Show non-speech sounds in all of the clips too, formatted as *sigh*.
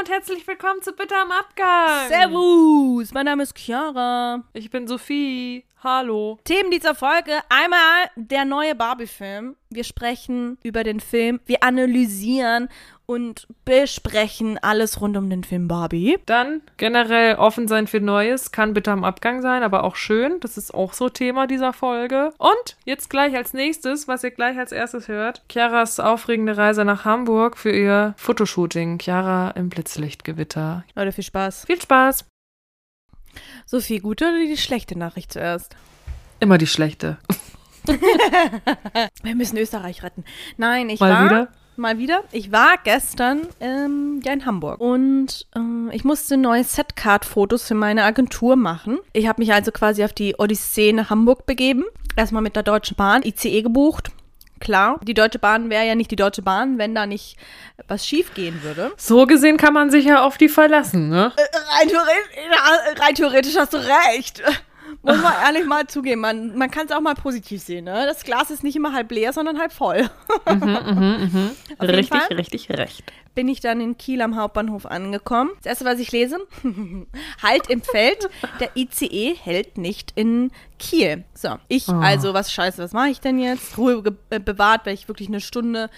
und herzlich willkommen zu Bitte am Abgang. Servus, mein Name ist Chiara. Ich bin Sophie. Hallo. Themen dieser Folge: einmal der neue Barbie-Film. Wir sprechen über den Film, wir analysieren und besprechen alles rund um den Film Barbie. Dann generell offen sein für Neues, kann bitte am Abgang sein, aber auch schön. Das ist auch so Thema dieser Folge. Und jetzt gleich als nächstes, was ihr gleich als erstes hört, Chiaras aufregende Reise nach Hamburg für ihr Fotoshooting. Chiara im Blitzlichtgewitter. Leute, viel Spaß. Viel Spaß. Sophie, gute oder die schlechte Nachricht zuerst? Immer die schlechte. *laughs* Wir müssen Österreich retten. Nein, ich Mal war wieder? mal wieder. Ich war gestern ähm, ja in Hamburg und äh, ich musste neue Setcard-Fotos für meine Agentur machen. Ich habe mich also quasi auf die Odyssee nach Hamburg begeben. Erstmal mit der Deutschen Bahn, ICE gebucht. Klar, die Deutsche Bahn wäre ja nicht die Deutsche Bahn, wenn da nicht was schief gehen würde. So gesehen kann man sich ja auf die verlassen, ne? Rein theoretisch, rein theoretisch hast du recht. Muss man ehrlich mal zugeben. Man, man kann es auch mal positiv sehen. Ne? Das Glas ist nicht immer halb leer, sondern halb voll. *laughs* Auf jeden Richtig, Fall. richtig recht. bin ich dann in Kiel am Hauptbahnhof angekommen. Das erste, was ich lese, *laughs* halt im Feld, der ICE hält nicht in Kiel. So, ich, Oh. also, was scheiße, was mache ich denn jetzt? Ruhe bewahrt, weil ich wirklich eine Stunde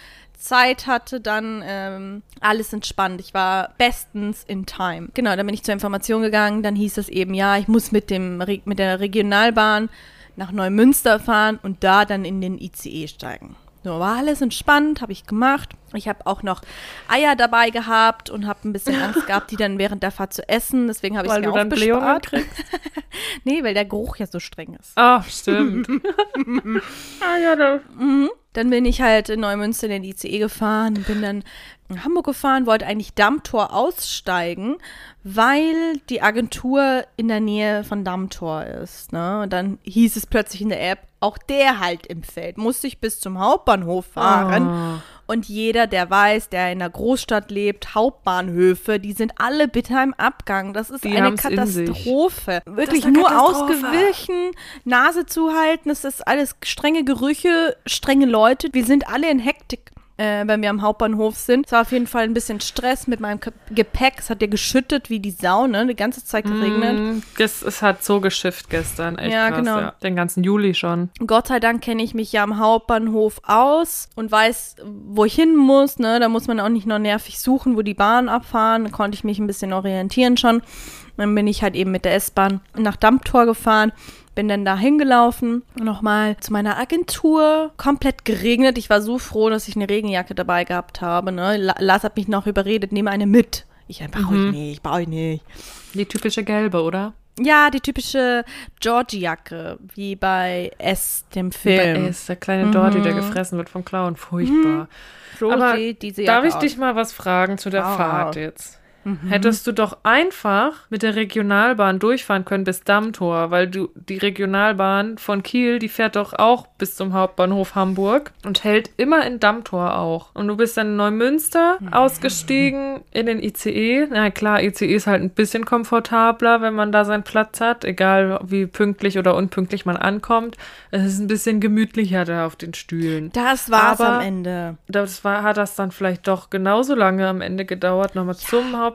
Zeit hatte, dann ähm, alles entspannt. Ich war bestens in time. Genau, dann bin ich zur Information gegangen, dann hieß es eben, ja, ich muss mit, dem, mit der Regionalbahn nach Neumünster fahren und da dann in den ICE steigen. So, war alles entspannt, habe ich gemacht. Ich habe auch noch Eier dabei gehabt und habe ein bisschen Angst *laughs* gehabt, die dann während der Fahrt zu essen. Deswegen habe ich es mir dann kriegst. *laughs* Nee, weil der Geruch ja so streng ist. Ah, stimmt. *laughs* ah ja, da. Dann bin ich halt in Neumünster in den ICE gefahren, bin dann Hamburg gefahren, wollte eigentlich Dammtor aussteigen, weil die Agentur in der Nähe von Dammtor ist. Ne? Und dann hieß es plötzlich in der App, auch der halt im Feld, musste ich bis zum Hauptbahnhof fahren. Ah. Und jeder, der weiß, der in einer Großstadt lebt, Hauptbahnhöfe, die sind alle bitter im Abgang. Das ist Die eine. Katastrophe. Wirklich eine nur Katastrophe. ausgewichen, Nase zuhalten, es ist alles strenge Gerüche, strenge Leute. Wir sind alle in Hektik. Äh, wenn wir am Hauptbahnhof sind. Es war auf jeden Fall ein bisschen Stress mit meinem Gepäck. Es hat ja geschüttet wie die Sau, ne? Die ganze Zeit geregnet. Mm, Es, es hat so geschifft gestern, echt Ja, krass, genau. ja. Den ganzen Juli schon. Gott sei Dank kenne ich mich ja am Hauptbahnhof aus und weiß, wo ich hin muss. Ne? Da muss man auch nicht noch nervig suchen, wo die Bahn abfahren. Da konnte ich mich ein bisschen orientieren schon. Dann bin ich halt eben mit der S-Bahn nach Dammtor gefahren. Bin dann da hingelaufen, nochmal zu meiner Agentur. Komplett geregnet. Ich war so froh, dass ich eine Regenjacke dabei gehabt habe. Ne? La- Lars hat mich noch überredet, nehme eine mit. Ich brauche ich nicht, brauche ich nicht. Die typische gelbe, oder? Ja, die typische Georgie-Jacke, wie bei S, dem Film. ist der kleine Dorty, der gefressen wird vom Clown. Furchtbar. So Aber Darf ich dich mal was fragen zu der Hau Fahrt raus. Jetzt? Hättest du doch einfach mit der Regionalbahn durchfahren können bis Dammtor, weil du die Regionalbahn von Kiel, die fährt doch auch bis zum Hauptbahnhof Hamburg und hält immer in Dammtor auch. Und du bist dann in Neumünster ausgestiegen in den ICE. Na klar, ICE ist halt ein bisschen komfortabler, wenn man da seinen Platz hat, egal wie pünktlich oder unpünktlich man ankommt. Es ist ein bisschen gemütlicher da auf den Stühlen. Das war's Aber- am Ende. Das war, hat das dann vielleicht doch genauso lange am Ende gedauert, nochmal zum Hauptbahnhof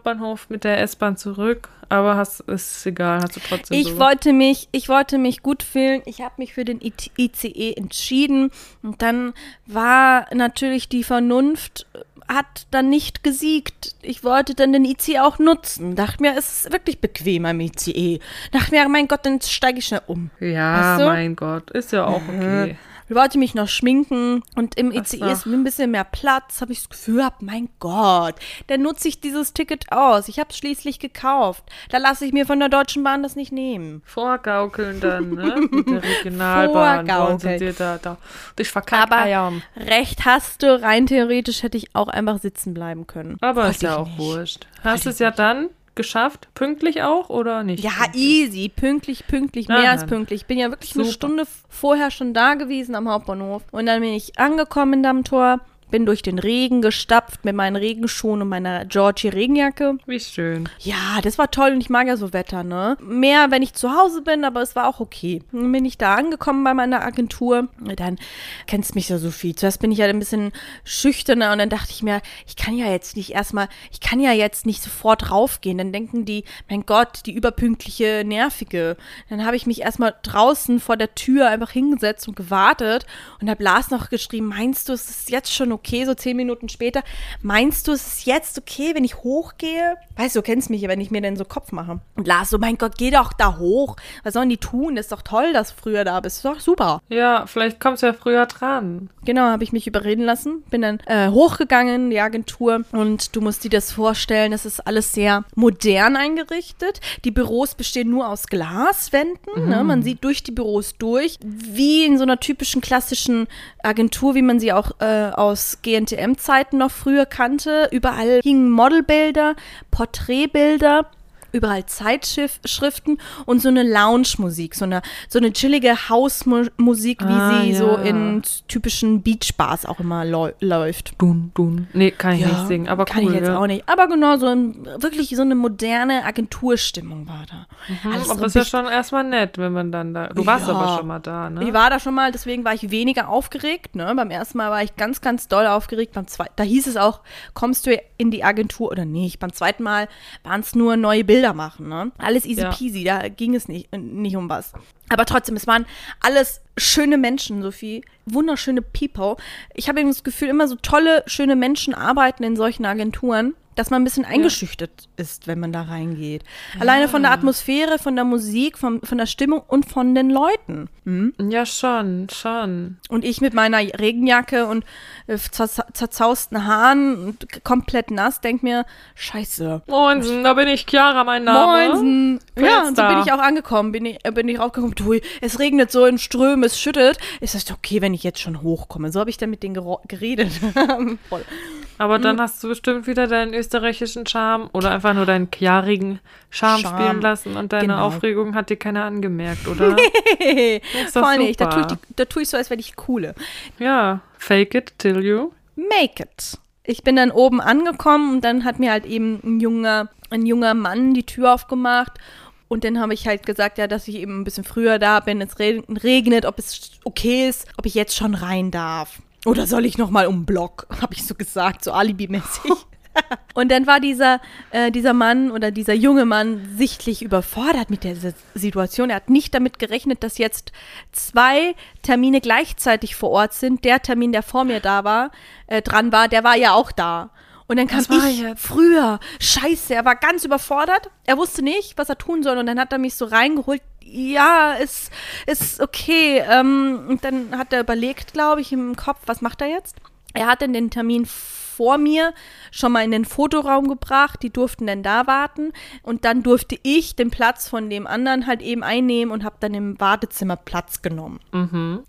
mit der S-Bahn zurück. Aber hast, ist egal, hast du trotzdem Ich so. wollte mich, ich wollte mich gut fühlen. Ich habe mich für den ICE entschieden. Und dann war natürlich die Vernunft äh, hat dann nicht gesiegt. Ich wollte dann den ICE auch nutzen. Dachte mir, es ist wirklich bequem am ICE. Dachte mir, mein Gott, dann steige ich schnell um. Ja, Weißt du? mein Gott, ist ja auch *laughs* okay. Ich wollte mich noch schminken und im ICE so. ist ein bisschen mehr Platz, habe ich das Gefühl gehabt, mein Gott, dann nutze ich dieses Ticket aus. Ich habe es schließlich gekauft. Da lasse ich mir von der Deutschen Bahn das nicht nehmen. Vorgaukeln dann, ne? *laughs* Mit der Regionalbahn. Vorgaukeln. da, da. Verkackt Aber Eiern. recht hast du, rein theoretisch hätte ich auch einfach sitzen bleiben können. Aber Wollte ist ja ich auch nicht. wurscht. Hast du es ja dann geschafft? Pünktlich auch oder nicht? Ja, pünktlich? easy, pünktlich, pünktlich, mehr als dann. pünktlich. Ich bin ja wirklich eine Super. Stunde vorher schon da gewesen am Hauptbahnhof. Und dann bin ich angekommen in Dammtor, bin durch den Regen gestapft mit meinen Regenschuhen und meiner Georgie Regenjacke. Wie schön. Ja, das war toll und ich mag ja so Wetter, ne? Mehr, wenn ich zu Hause bin, aber es war auch okay. Dann bin ich da angekommen bei meiner Agentur. Dann kennst mich ja so viel. Zuerst bin ich ja ein bisschen schüchterner und dann dachte ich mir, ich kann ja jetzt nicht erstmal, ich kann ja jetzt nicht sofort raufgehen. Dann denken die, mein Gott, die überpünktliche, nervige. Dann habe ich mich erstmal draußen vor der Tür einfach hingesetzt und gewartet und habe Lars noch geschrieben, meinst du, es ist jetzt schon okay, so zehn Minuten später? Meinst du, es ist jetzt okay, wenn ich hochgehe? Weißt du, du kennst mich, wenn ich mir denn so Kopf mache. Und Lars so, mein Gott, geh doch da hoch. Was sollen die tun? Das ist doch toll, dass du früher da bist. Das ist doch super. Ja, vielleicht kommst du ja früher dran. Genau, habe ich mich überreden lassen. Bin dann äh, hochgegangen in die Agentur und du musst dir das vorstellen, das ist alles sehr modern eingerichtet. Die Büros bestehen nur aus Glaswänden. Ne? Man sieht durch die Büros durch, wie in so einer typischen klassischen Agentur, wie man sie auch äh, aus GNTM-Zeiten noch früher kannte. Überall hingen Modelbilder, Porträtbilder. Überall Zeitschriften und so eine Lounge-Musik, so eine, so eine chillige Hausmusik, wie Ah, sie ja. so in typischen Beachbars auch immer läu- läuft. Dun, dun. Nee, kann ich nicht singen, aber kann cool. ich jetzt ja. auch nicht. Aber genau, so ein, wirklich so eine moderne Agenturstimmung war da. Alles aber so ist ja schon erstmal nett, wenn man dann da. Du warst Ja. aber schon mal da, ne? Ich war da schon mal, deswegen war ich weniger aufgeregt. Ne? Beim ersten Mal war ich ganz, ganz doll aufgeregt. Beim zweiten, da hieß es auch, kommst du in die Agentur oder nicht? Beim zweiten Mal waren es nur neue Bilder machen. Ne? Alles easy Ja. peasy, da ging es nicht, nicht um was. Aber trotzdem, es waren alles schöne Menschen, Sophie. Wunderschöne People. Ich habe eben das Gefühl, immer so tolle, schöne Menschen arbeiten in solchen Agenturen, dass man ein bisschen eingeschüchtert ist, wenn man da reingeht. Alleine von der Atmosphäre, von der Musik, von, von der Stimmung und von den Leuten. Hm? ja, schon, schon. Und ich mit meiner Regenjacke und äh, zerza- zerzausten Haaren und komplett nass, denk mir, scheiße. Moinsen, da bin ich Chiara, mein Name. Moinsen. Ja, und so da? bin ich auch angekommen. Bin ich, äh, bin ich raufgekommen. Du, es regnet so in Strömen, es schüttet. Ist das okay, wenn ich jetzt schon hochkomme? So habe ich dann mit denen geredet. *laughs* Voll. Aber dann hast du bestimmt wieder deinen österreichischen Charme oder einfach nur deinen chiarigen Charme, Charme. spielen lassen und deine Genau. Aufregung hat dir keiner angemerkt, *laughs* oder? doch Voll nicht. Da tue, ich, da tue ich so, als wäre ich coole. ja, fake it till you. Make it. Ich bin dann oben angekommen und dann hat mir halt eben ein junger, ein junger Mann die Tür aufgemacht. Und dann habe ich halt gesagt, ja, dass ich eben ein bisschen früher da bin. Es re- regnet, ob es okay ist, ob ich jetzt schon rein darf. Oder soll ich noch mal um Block? *laughs* Habe ich so gesagt, so alibimäßig. *laughs* Und dann war dieser, äh, dieser Mann oder dieser junge Mann sichtlich überfordert mit der S- Situation. Er hat nicht damit gerechnet, dass jetzt zwei Termine gleichzeitig vor Ort sind. Der Termin, der vor mir da war, äh, dran war, der war ja auch da. Und dann kam ich jetzt? früher. Scheiße, er war ganz überfordert. Er wusste nicht, was er tun soll. Und dann hat er mich so reingeholt. Ja, ist, ist okay. Ähm, und dann hat er überlegt, glaube ich, im Kopf, was macht er jetzt? Er hat dann den Termin vor mir schon mal in den Fotoraum gebracht. Die durften dann da warten. Und dann durfte ich den Platz von dem anderen halt eben einnehmen und habe dann im Wartezimmer Platz genommen.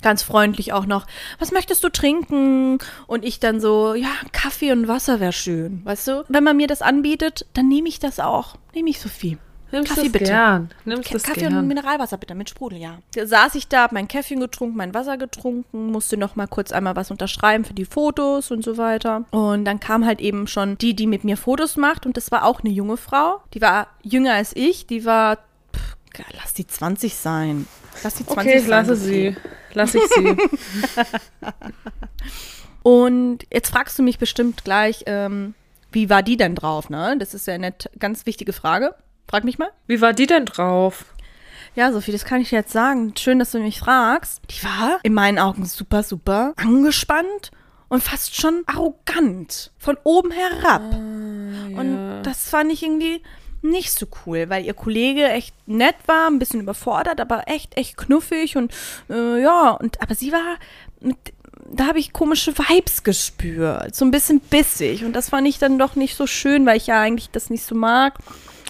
Ganz freundlich auch noch. Was möchtest du trinken? Und ich dann so, ja, Kaffee und Wasser wäre schön. Weißt du? Wenn man mir das anbietet, dann nehme ich das auch. Nehme ich, Sophie. Nimmst Kaffee das bitte. gern. Nimmst das Kaffee und gern. Mineralwasser bitte mit Sprudel, ja. Da saß ich da, hab mein Kaffee getrunken, mein Wasser getrunken, musste noch mal kurz einmal was unterschreiben für die Fotos und so weiter. Und dann kam halt eben schon die, die mit mir Fotos macht und das war auch eine junge Frau. Die war jünger als ich, die war, pff, lass die 20 sein. Lass die 20 Okay, ich lasse sie. Lass ich sie. *laughs* Und jetzt fragst du mich bestimmt gleich, ähm, wie war die denn drauf, ne? Das ist ja eine ganz wichtige Frage. Frag mich mal. Wie war die denn drauf? Ja, Sophie, das kann ich dir jetzt sagen. Schön, dass du mich fragst. Die war in meinen Augen super, super angespannt und fast schon arrogant. Von oben herab. Und das fand ich irgendwie nicht so cool, weil ihr Kollege echt nett war, ein bisschen überfordert, aber echt, echt knuffig und äh, ja, und aber sie war mit, da habe ich komische Vibes gespürt, so ein bisschen bissig und das fand ich dann doch nicht so schön, weil ich ja eigentlich das nicht so mag.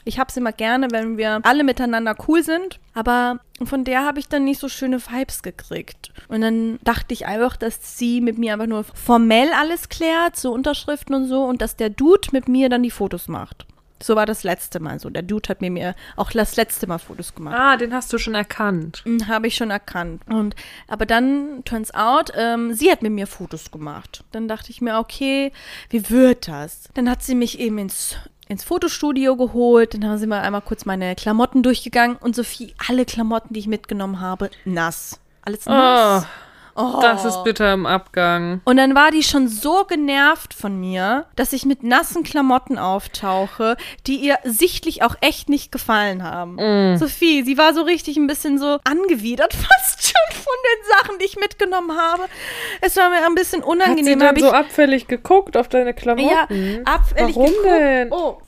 Ich hab's immer gerne, wenn wir alle miteinander cool sind, aber von der habe ich dann nicht so schöne Vibes gekriegt. Und dann dachte ich einfach, dass sie mit mir einfach nur formell alles klärt, so Unterschriften und so, und dass der Dude mit mir dann die Fotos macht. So war das letzte Mal so. Der Dude hat mir, mir auch das letzte Mal Fotos gemacht. Ah, den hast du schon erkannt. Habe ich schon erkannt. Und aber dann turns out, ähm, sie hat mit mir Fotos gemacht. Dann dachte ich mir, okay, wie wird das? Dann hat sie mich eben ins ins Fotostudio geholt, dann haben sie mal einmal kurz meine Klamotten durchgegangen und Sophie, alle Klamotten, die ich mitgenommen habe, nass. Alles nass. Oh, Das ist bitter im Abgang. Und dann war die schon so genervt von mir, dass ich mit nassen Klamotten auftauche, die ihr sichtlich auch echt nicht gefallen haben. Mm. Sophie, sie war so richtig ein bisschen so angewidert *laughs* fast schon von den Sachen, die ich mitgenommen habe. Es war mir ein bisschen Hat sie unangenehm. dann so abfällig geguckt auf deine Klamotten? ja, abfällig Warum geguckt. denn? Oh.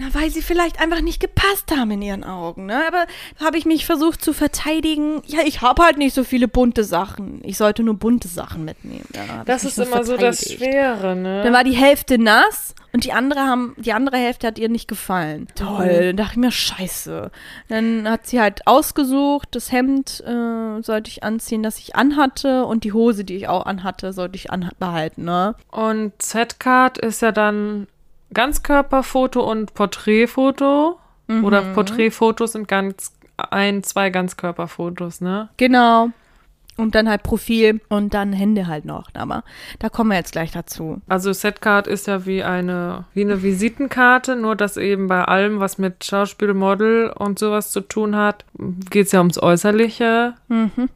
Na, weil sie vielleicht einfach nicht gepasst haben in ihren Augen, ne? Aber habe ich mich versucht zu verteidigen. Ja, ich habe halt nicht so viele bunte Sachen. Ich sollte nur bunte Sachen mitnehmen. Hab Das ist immer so das. Schwere, ne? Dann war die Hälfte nass und die andere haben, die andere Hälfte hat ihr nicht gefallen. Toll, dann dachte ich mir, scheiße. Dann hat sie halt ausgesucht, das Hemd äh, sollte ich anziehen, das ich anhatte und die Hose, die ich auch anhatte, sollte ich anbehalten, ne? Und Z-Card ist ja dann Ganzkörperfoto und Porträtfoto. Mhm. Oder Porträtfotos sind ganz ein, zwei Ganzkörperfotos, ne? Genau. Und dann halt Profil und dann Hände halt noch. Aber da kommen wir jetzt gleich dazu. Also Setcard ist ja wie eine, wie eine Visitenkarte, nur dass eben bei allem, was mit Schauspiel, Model und sowas zu tun hat, geht es ja ums Äußerliche.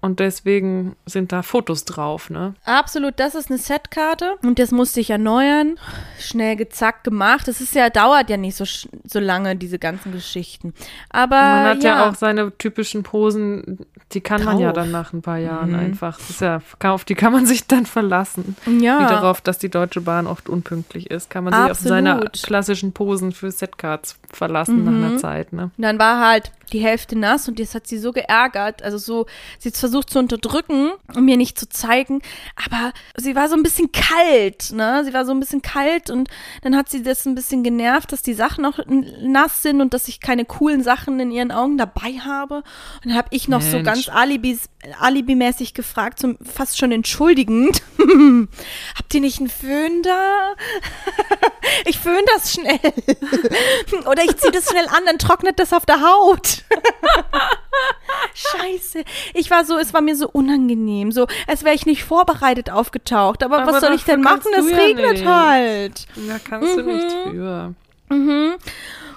Und deswegen sind da Fotos drauf, ne? Absolut, das ist eine Setkarte und das musste ich erneuern. Schnell gezackt gemacht. Das ist ja, dauert ja nicht so, so lange, diese ganzen Geschichten. Aber Man hat ja. ja, auch seine typischen Posen, die kann man ja Drauf. dann nach ein paar Jahren einfach. Das ist ja, auf die kann man sich dann verlassen. ja. Wie darauf, dass die Deutsche Bahn oft unpünktlich ist, kann man sich auf seine Absolut. klassischen Posen für Setcards verlassen nach einer Zeit, ne? Und dann war halt die Hälfte nass und das hat sie so geärgert. Also so, sie hat versucht zu unterdrücken, um mir nicht zu zeigen. Aber sie war so ein bisschen kalt, ne? Sie war so ein bisschen kalt und dann hat sie das ein bisschen genervt, dass die Sachen noch n- nass sind und dass ich keine coolen Sachen in ihren Augen dabei habe. Und dann habe ich noch so Mensch. ganz Alibis, alibimäßig gefragt, so fast schon entschuldigend. *laughs* Habt ihr nicht einen Föhn da? *laughs* ich föhn das schnell. *laughs* Oder ich ziehe das schnell an, dann trocknet das auf der Haut. Scheiße. Ich war so, es war mir so unangenehm. So, als wäre ich nicht vorbereitet aufgetaucht. Aber, Aber was soll ich denn machen? Es ja regnet nicht. halt. Da kannst du nichts Mhm.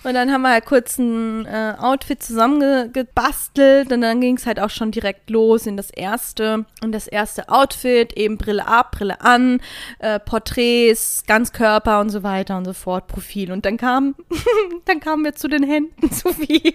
Und dann haben wir halt kurz ein äh, Outfit zusammengebastelt und dann ging es halt auch schon direkt los in das erste. Und das erste Outfit, eben Brille ab, Brille an, äh, Porträts, Ganzkörper und so weiter und so fort, Profil. Und dann kam, *laughs* dann kamen wir zu den Händen, *laughs* Sophie.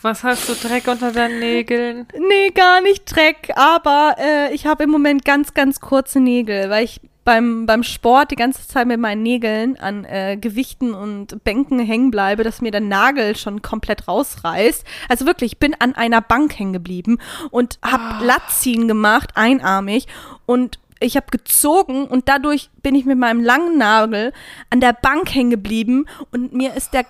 Was hast du Dreck unter deinen Nägeln? Nee, gar nicht Dreck, aber äh, ich habe im Moment ganz, ganz kurze Nägel, weil ich beim, beim Sport die ganze Zeit mit meinen Nägeln an äh, Gewichten und Bänken hängen bleibe, dass mir der Nagel schon komplett rausreißt. Also wirklich, ich bin an einer Bank hängen geblieben und habe Latziehen gemacht, einarmig. Und ich habe gezogen und dadurch bin ich mit meinem langen Nagel an der Bank hängen geblieben. Und mir ist der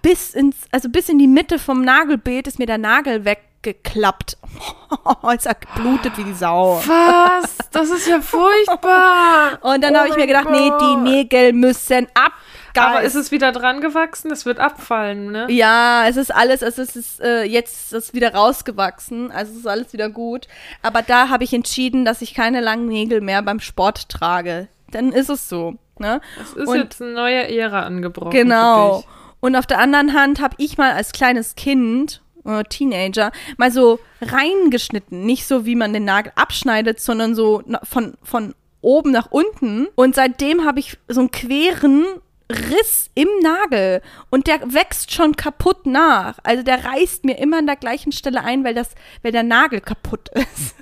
bis ins, also bis in die Mitte vom Nagelbeet ist mir der Nagel weggeklappt. *laughs* es hat geblutet wie die Sau. Was? Das ist ja furchtbar. *laughs* Und dann Oh habe ich mir gedacht, nee, die Gott. Nägel müssen ab. Aber ist es wieder dran gewachsen? Es wird abfallen, ne? Ja, es ist alles, es ist äh, jetzt ist es wieder rausgewachsen, also es ist alles wieder gut. Aber da habe ich entschieden, dass ich keine langen Nägel mehr beim Sport trage. Dann ist es so. Ne? Es ist Und- jetzt eine neue Ära angebrochen. Genau. Und auf der anderen Hand habe ich mal als kleines Kind, äh, Teenager, mal so reingeschnitten. Nicht so, wie man den Nagel abschneidet, sondern so von, von oben nach unten. Und seitdem habe ich so einen queren Riss im Nagel und der wächst schon kaputt nach. Also der reißt mir immer an der gleichen Stelle ein, weil das, weil der Nagel kaputt *laughs* ist.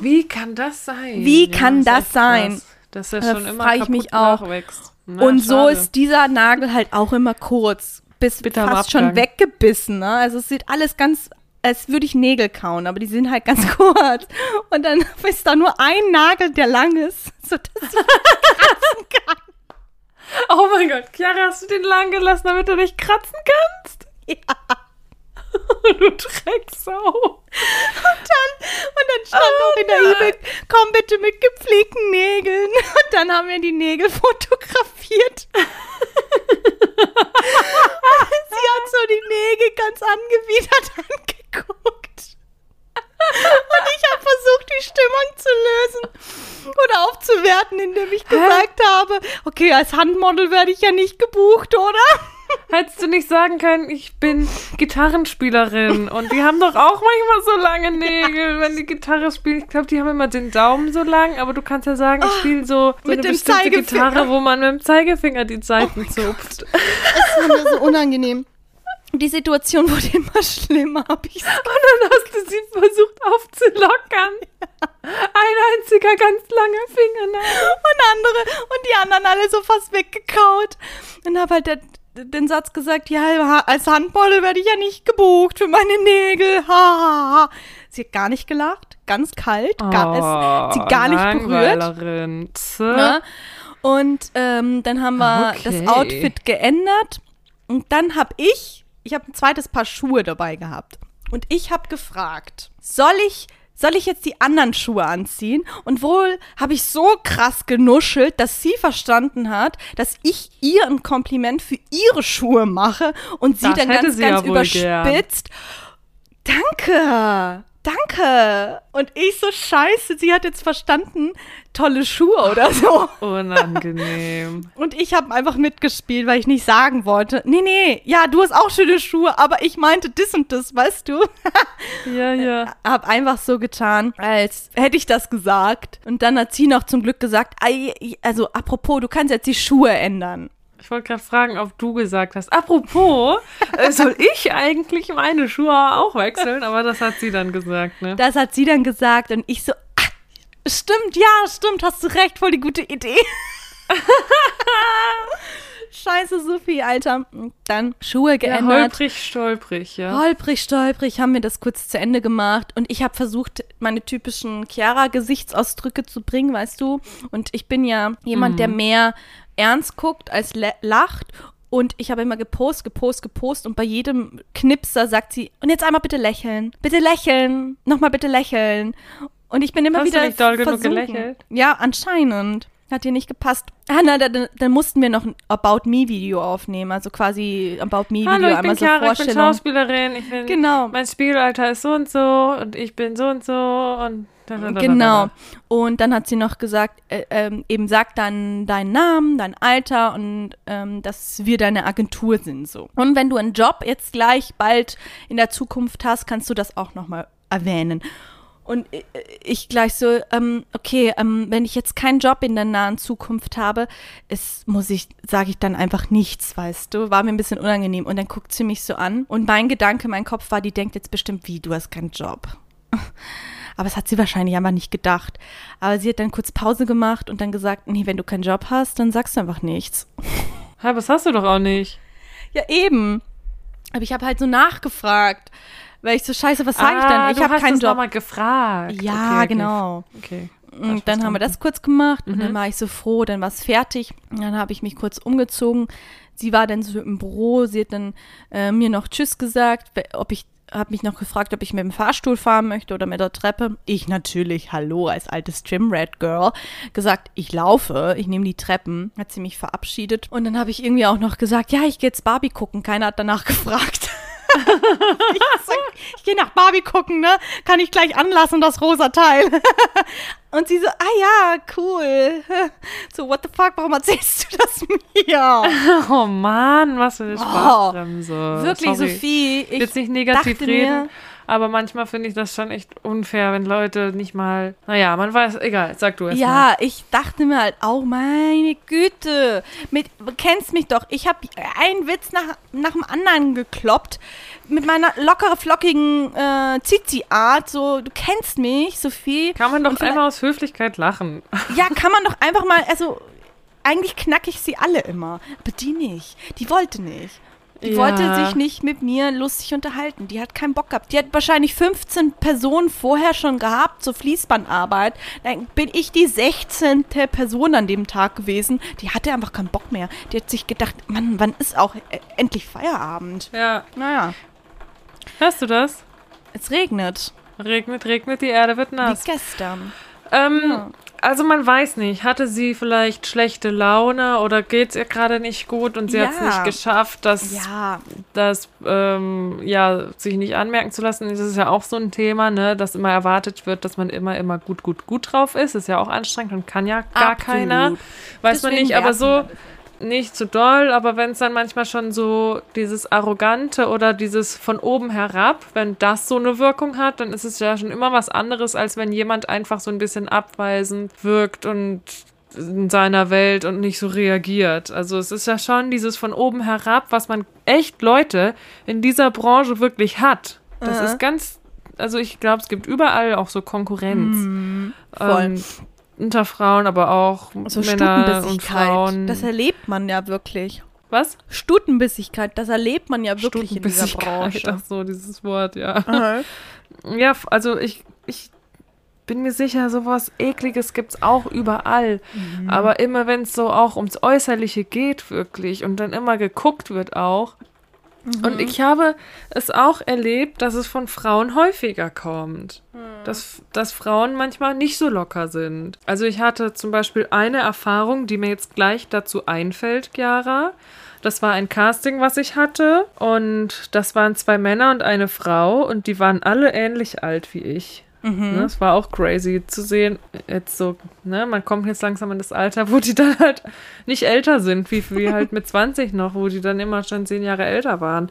Wie kann das sein? Wie kann ist das echt sein? krass, Dass er Da schon immer frag ich mich auch. nachwächst. Na, und so schade. ist dieser Nagel halt auch immer kurz, bis Bitter am fast schon weggebissen. Ne? Also es sieht alles ganz, als würde ich Nägel kauen, aber die sind halt ganz *laughs* kurz. Und dann *laughs* ist da nur ein Nagel, der lang ist, *laughs* sodass kratzen kann. Oh mein Gott, Chiara, hast du den lang gelassen, damit du dich kratzen kannst? Ja. du Drecksau. Und dann, und dann stand auch in der E-Mail, komm bitte mit gepflegten Nägeln. Und dann haben wir die Nägel fotografiert. *laughs* sie hat so die Nägel ganz angewidert *laughs* angeguckt. Und ich habe versucht, die Stimmung zu lösen oder aufzuwerten, indem ich gesagt Hä? habe, okay, als Handmodel werde ich ja nicht gebucht, oder? Hättest du nicht sagen können, ich bin Gitarrenspielerin und die haben doch auch manchmal so lange *laughs* Nägel, wenn die Gitarre spielen. Ich glaube, die haben immer den Daumen so lang, aber du kannst ja sagen, ich spiele so, so mit eine bestimmte. Gitarre, wo man mit dem Zeigefinger die Seiten zupft. Es war mir so unangenehm. Die Situation wurde immer schlimmer, habe ich Und dann hast du sie versucht aufzulockern. Ein einziger ganz langer Fingernagel. und andere und die anderen alle so fast weggekaut. Und habe halt der, den Satz gesagt, ja, als Handmodel werde ich ja nicht gebucht für meine Nägel. Ha, ha, ha. Sie hat gar nicht gelacht, ganz kalt, gar, hat sie gar nicht berührt. Ne? Und ähm, dann haben wir Okay. das Outfit geändert. Und dann habe ich, ich habe ein zweites Paar Schuhe dabei gehabt. Und ich habe gefragt, soll ich, soll ich jetzt die anderen Schuhe anziehen? Und wohl habe ich so krass genuschelt, dass sie verstanden hat, dass ich ihr ein Kompliment für ihre Schuhe mache und sie Das dann ganz, sie ganz ja überspitzt. Danke, danke. Und ich so scheiße, sie hat jetzt verstanden, tolle Schuhe oder so. *laughs* Unangenehm. Und ich habe einfach mitgespielt, weil ich nicht sagen wollte, nee, nee, ja, du hast auch schöne Schuhe, aber ich meinte das und das, weißt du? *laughs* Ja, ja. hab einfach so getan, als hätte ich das gesagt. Und dann hat sie noch zum Glück gesagt, "Ei, also apropos, du kannst jetzt die Schuhe ändern. Ich wollte gerade fragen, ob du gesagt hast. Apropos, äh, soll ich eigentlich meine Schuhe auch wechseln? Aber das hat sie dann gesagt, ne? Das hat sie dann gesagt und ich so, ah, stimmt, ja, stimmt, hast du recht, voll die gute Idee. *laughs* Scheiße, Sophie, Alter. Dann Schuhe Ja, geändert. holprig, stolprig, ja. Holprig, stolprig haben wir das kurz zu Ende gemacht und ich habe versucht, meine typischen Chiara-Gesichtsausdrücke zu bringen, weißt du. Und ich bin ja jemand, der mehr ernst guckt als lacht. Und ich habe immer gepost, gepost, gepost und bei jedem Knipser sagt sie, und jetzt einmal bitte lächeln. Bitte lächeln. Nochmal bitte lächeln. Und ich bin immer Hast du wieder nicht doll genug gelächelt? Ja, anscheinend. Hat dir nicht gepasst. Ah, na, dann, dann mussten wir noch ein About Me-Video aufnehmen. Also quasi About Me-Video Hallo, ich einmal bin so Chiara, ich bin. Schauspielerin. Ich bin, Genau. Mein Spiegelalter ist so und so und ich bin so und so und da, da, da, Genau. Und dann hat sie noch gesagt, äh, ähm, eben sag dann deinen Namen, dein Alter und ähm, dass wir deine Agentur sind so. Und wenn du einen Job jetzt gleich bald in der Zukunft hast, kannst du das auch nochmal erwähnen. Und äh, ich gleich so, ähm, okay, ähm, wenn ich jetzt keinen Job in der nahen Zukunft habe, es muss ich, sage ich dann einfach nichts, weißt du, war mir ein bisschen unangenehm. Und dann guckt sie mich so an und mein Gedanke, mein Kopf war, die denkt jetzt bestimmt, wie, du hast keinen Job. *laughs* Aber das hat sie wahrscheinlich einfach nicht gedacht. Aber sie hat dann kurz Pause gemacht und dann gesagt, nee, wenn du keinen Job hast, dann sagst du einfach nichts. Ja, das hast du doch auch nicht. Ja, eben. Aber ich habe halt so nachgefragt, weil ich so, scheiße, was sage ich Ah, dann? Ich habe keinen Job. mal gefragt. Ja, okay, okay. genau. Okay. Und dann haben wir das kurz gemacht und Mhm. dann war ich so froh, dann war es fertig. Und dann habe ich mich kurz umgezogen. Sie war dann so im Büro, sie hat dann äh, mir noch Tschüss gesagt, ob ich habe mich noch gefragt, ob ich mit dem Fahrstuhl fahren möchte oder mit der Treppe. Ich natürlich, hallo, als altes Gym-Rat Girl, gesagt, ich laufe, ich nehme die Treppen. Hat sie mich verabschiedet. Und dann habe ich irgendwie auch noch gesagt, ja, ich gehe jetzt Barbie gucken. Keiner hat danach *laughs* gefragt. *laughs* ich ich gehe nach Barbie gucken, ne? Kann ich gleich anlassen, das rosa Teil. *laughs* Und sie so, ah ja, cool. *laughs* So, what the fuck, warum erzählst du das mir? Oh Mann, was für eine Spaßbremse. Wirklich, Sorry. Sophie, ich Jetzt nicht negativ dachte reden, mir- aber manchmal finde ich das schon echt unfair, wenn Leute nicht mal. Naja, man weiß, egal, sag du erst mal. Ja, ich dachte mir halt auch, meine Güte, mit, du kennst mich doch, ich habe einen Witz nach, nach dem anderen gekloppt, mit meiner lockere, flockigen äh, Zizi-Art, so, du kennst mich, Sophie. Kann man doch einmal aus Höflichkeit lachen. *laughs* Ja, kann man doch einfach mal, also, eigentlich knack ich sie alle immer, aber die nicht, die wollte nicht. Die Ja. wollte sich nicht mit mir lustig unterhalten. Die hat keinen Bock gehabt. Die hat wahrscheinlich 15 Personen vorher schon gehabt zur Fließbandarbeit. Dann bin ich die 16. Person an dem Tag gewesen. Die hatte einfach keinen Bock mehr. Die hat sich gedacht, Mann, wann ist auch äh, endlich Feierabend? Ja, Naja, hörst du das? es regnet. Regnet, regnet, die Erde wird nass. Wie gestern. Ähm, Ja. Also man weiß nicht, hatte sie vielleicht schlechte Laune oder geht es ihr gerade nicht gut und sie Ja. hat es nicht geschafft, das, Ja, das ähm, ja, sich nicht anmerken zu lassen. Das ist ja auch so ein Thema, ne, dass immer erwartet wird, dass man immer, immer gut, gut, gut drauf ist. Ist ja auch anstrengend und kann ja gar Absolut. keiner. Weiß man Deswegen nicht, aber so. Nicht zu doll, aber wenn es dann manchmal schon so dieses Arrogante oder dieses von oben herab, wenn das so eine Wirkung hat, dann ist es ja schon immer was anderes, als wenn jemand einfach so ein bisschen abweisend wirkt und in seiner Welt und nicht so reagiert. Also es ist ja schon dieses von oben herab, was man echt Leute in dieser Branche wirklich hat. Das Aha. ist ganz, also ich glaube, es gibt überall auch so Konkurrenz. Mhm. voll. Ähm, unter Frauen, aber auch so Männer und. Frauen. Das erlebt man ja wirklich. Was? Stutenbissigkeit, das erlebt man ja wirklich in dieser Branche. Ach so, dieses Wort, ja. Aha. Ja, also ich, ich bin mir sicher, sowas Ekliges gibt's auch überall. Mhm. Aber immer wenn es so auch ums Äußerliche geht, wirklich, und dann immer geguckt wird auch. Mhm. Und ich habe es auch erlebt, dass es von Frauen häufiger kommt. Mhm. Dass, dass Frauen manchmal nicht so locker sind. Also ich hatte zum Beispiel eine Erfahrung, die mir jetzt gleich dazu einfällt, Chiara. Das war ein Casting, was ich hatte. Und das waren zwei Männer und eine Frau. Und die waren alle ähnlich alt wie ich. Ne, es war auch crazy zu sehen, jetzt so, ne, man kommt jetzt langsam in das Alter, wo die *laughs* dann halt nicht älter sind, wie, wie halt mit *laughs* 20 noch, wo die dann immer schon zehn Jahre älter waren,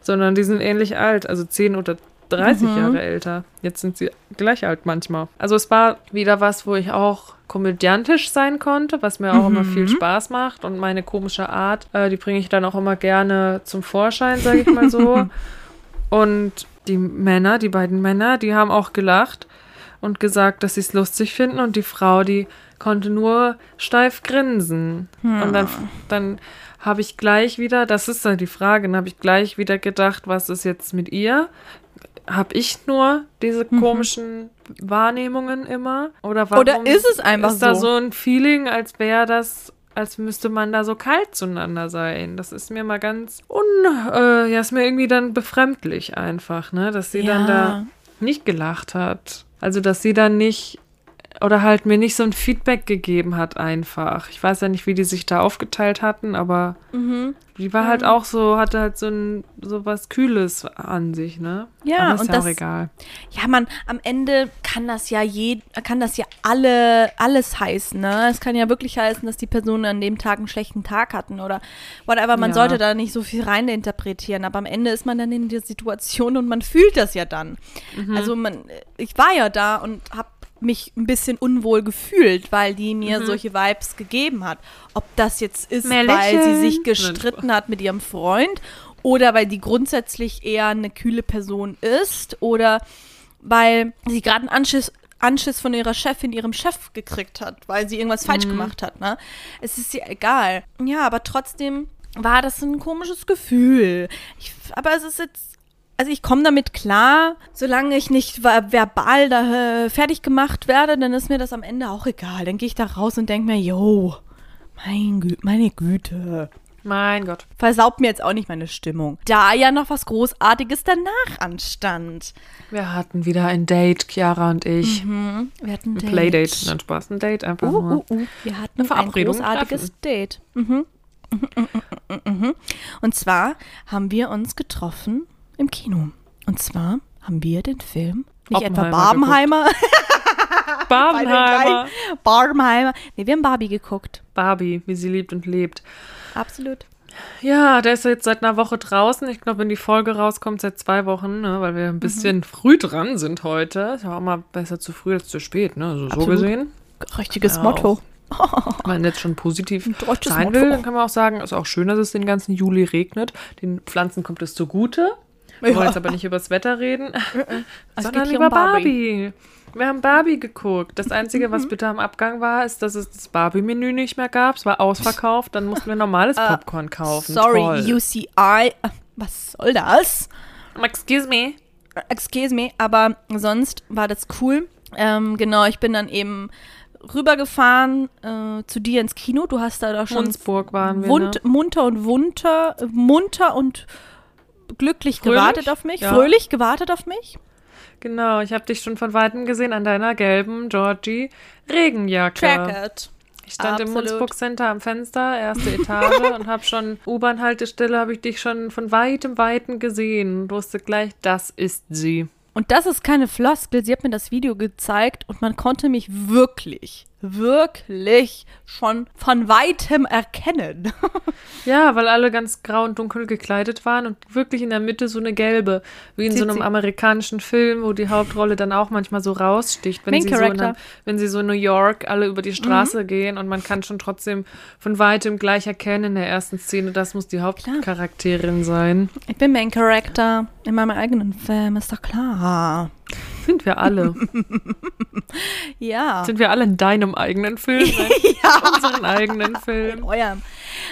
sondern die sind ähnlich alt, also 10 oder 30 Jahre älter. Jetzt sind sie gleich alt manchmal. Also es war wieder was, wo ich auch komödiantisch sein konnte, was mir auch immer viel Spaß macht und meine komische Art, äh, die bringe ich dann auch immer gerne zum Vorschein, sage ich mal so. *laughs* Und die Männer, die beiden Männer, die haben auch gelacht und gesagt, dass sie es lustig finden. Und die Frau, die konnte nur steif grinsen. Und dann, dann habe ich gleich wieder, das ist dann die Frage, dann habe ich gleich wieder gedacht, was ist jetzt mit ihr? Habe ich nur diese komischen Wahrnehmungen immer? Oder warum Oder ist es einfach ist da so? so ein Feeling, als wäre das, als müsste man da so kalt zueinander sein? Das ist mir mal ganz un, äh, ja, ist mir irgendwie dann befremdlich einfach, ne, dass sie dann Ja. da nicht gelacht hat. Also, dass sie dann nicht oder halt mir nicht so ein Feedback gegeben hat einfach. Ich weiß ja nicht, wie die sich da aufgeteilt hatten, aber Mhm. die war halt auch so, hatte halt so ein so was Kühles an sich, ne? Ja, aber ist und ja auch das- egal. Ja, man, am Ende kann das ja je, kann das ja alle, alles heißen, ne? Es kann ja wirklich heißen, dass die Personen an dem Tag einen schlechten Tag hatten oder whatever. Man Ja. sollte da nicht so viel reininterpretieren, aber am Ende ist man dann in der Situation und man fühlt das ja dann. Mhm. Also man, ich war ja da und habe mich ein bisschen unwohl gefühlt, weil die mir Mhm. solche Vibes gegeben hat. Ob das jetzt ist, Mehr weil sie sich gestritten hat mit ihrem Freund oder weil die grundsätzlich eher eine kühle Person ist oder weil sie gerade einen Anschiss, Anschiss von ihrer Chefin, ihrem Chef gekriegt hat, weil sie irgendwas falsch gemacht hat. Ne? Es ist ihr egal. Ja, aber trotzdem war das ein komisches Gefühl. Ich, aber es ist jetzt also ich komme damit klar, solange ich nicht ver- verbal da, äh, fertig gemacht werde, dann ist mir das am Ende auch egal. Dann gehe ich da raus und denke mir, yo, mein Gü meine Güte. Mein Gott. Versaut mir jetzt auch nicht meine Stimmung. Da ja noch was Großartiges danach anstand. Wir hatten wieder ein Date, Chiara und ich. Wir hatten ein Date. Playdate. Nein, Spaß, ein Date einfach Uh, nur. uh, uh. Wir hatten Eine Verabredung, ein großartiges Treffen. Date. Mhm. Mhm, mhm, mhm, mhm. Und zwar haben wir uns getroffen im Kino. Und zwar haben wir den Film, nicht etwa Barbenheimer, *laughs* Barbenheimer. Barbenheimer. Nee, wir haben Barbie geguckt. Barbie, wie sie liebt und lebt. Absolut. Ja, der ist jetzt seit einer Woche draußen. Ich glaube, wenn die Folge rauskommt, seit zwei Wochen, ne, weil wir ein bisschen Mhm. früh dran sind heute. Ist ja auch mal besser zu früh als zu spät, ne? Also so gesehen. Richtiges Ja, Motto. Wenn man jetzt schon positiv sein Motto. will, dann kann man auch sagen, ist auch schön, dass es den ganzen Juli regnet. Den Pflanzen kommt es zugute. Wir Ja. wollen jetzt aber nicht über das Wetter reden, Es sondern geht hier über um Barbie. Wir haben Barbie geguckt. Das Einzige, Mhm. was bitte am Abgang war, ist, dass es das Barbie-Menü nicht mehr gab. Es war ausverkauft. Dann mussten wir normales *laughs* Popcorn kaufen. Äh, Sorry, Toll. UCI. Äh, Was soll das? Excuse me. Excuse me, aber sonst war das cool. Ähm, genau, ich bin dann eben rübergefahren äh, zu dir ins Kino. Du hast da doch schon Munzburg waren wir. wund, ne? munter und munter, munter und glücklich Fröhlich? gewartet auf mich, Ja. fröhlich gewartet auf mich. Genau, ich habe dich schon von Weitem gesehen an deiner gelben Georgie Regenjacke. Tracked. Ich stand im Absolut. Munzburg Center am Fenster, erste Etage *laughs* und habe schon U-Bahn-Haltestelle, habe ich dich schon von weitem, weitem gesehen und wusste gleich, das ist sie. Und das ist keine Floskel. Sie hat mir das Video gezeigt und man konnte mich wirklich, wirklich schon von weitem erkennen. *laughs* Ja, weil alle ganz grau und dunkel gekleidet waren und wirklich in der Mitte so eine gelbe, wie in so Sieht einem sie- amerikanischen Film, wo die Hauptrolle dann auch manchmal so raussticht, wenn Main sie so, in wenn sie so in New York alle über die Straße gehen und man kann schon trotzdem von weitem gleich erkennen in der ersten Szene, das muss die Hauptcharakterin sein. Ich bin Main Character in meinem eigenen Film, ist doch klar. Sind wir alle. *laughs* Ja. Sind wir alle in deinem eigenen Film? *laughs* Nein, Unseren eigenen Film. eurem.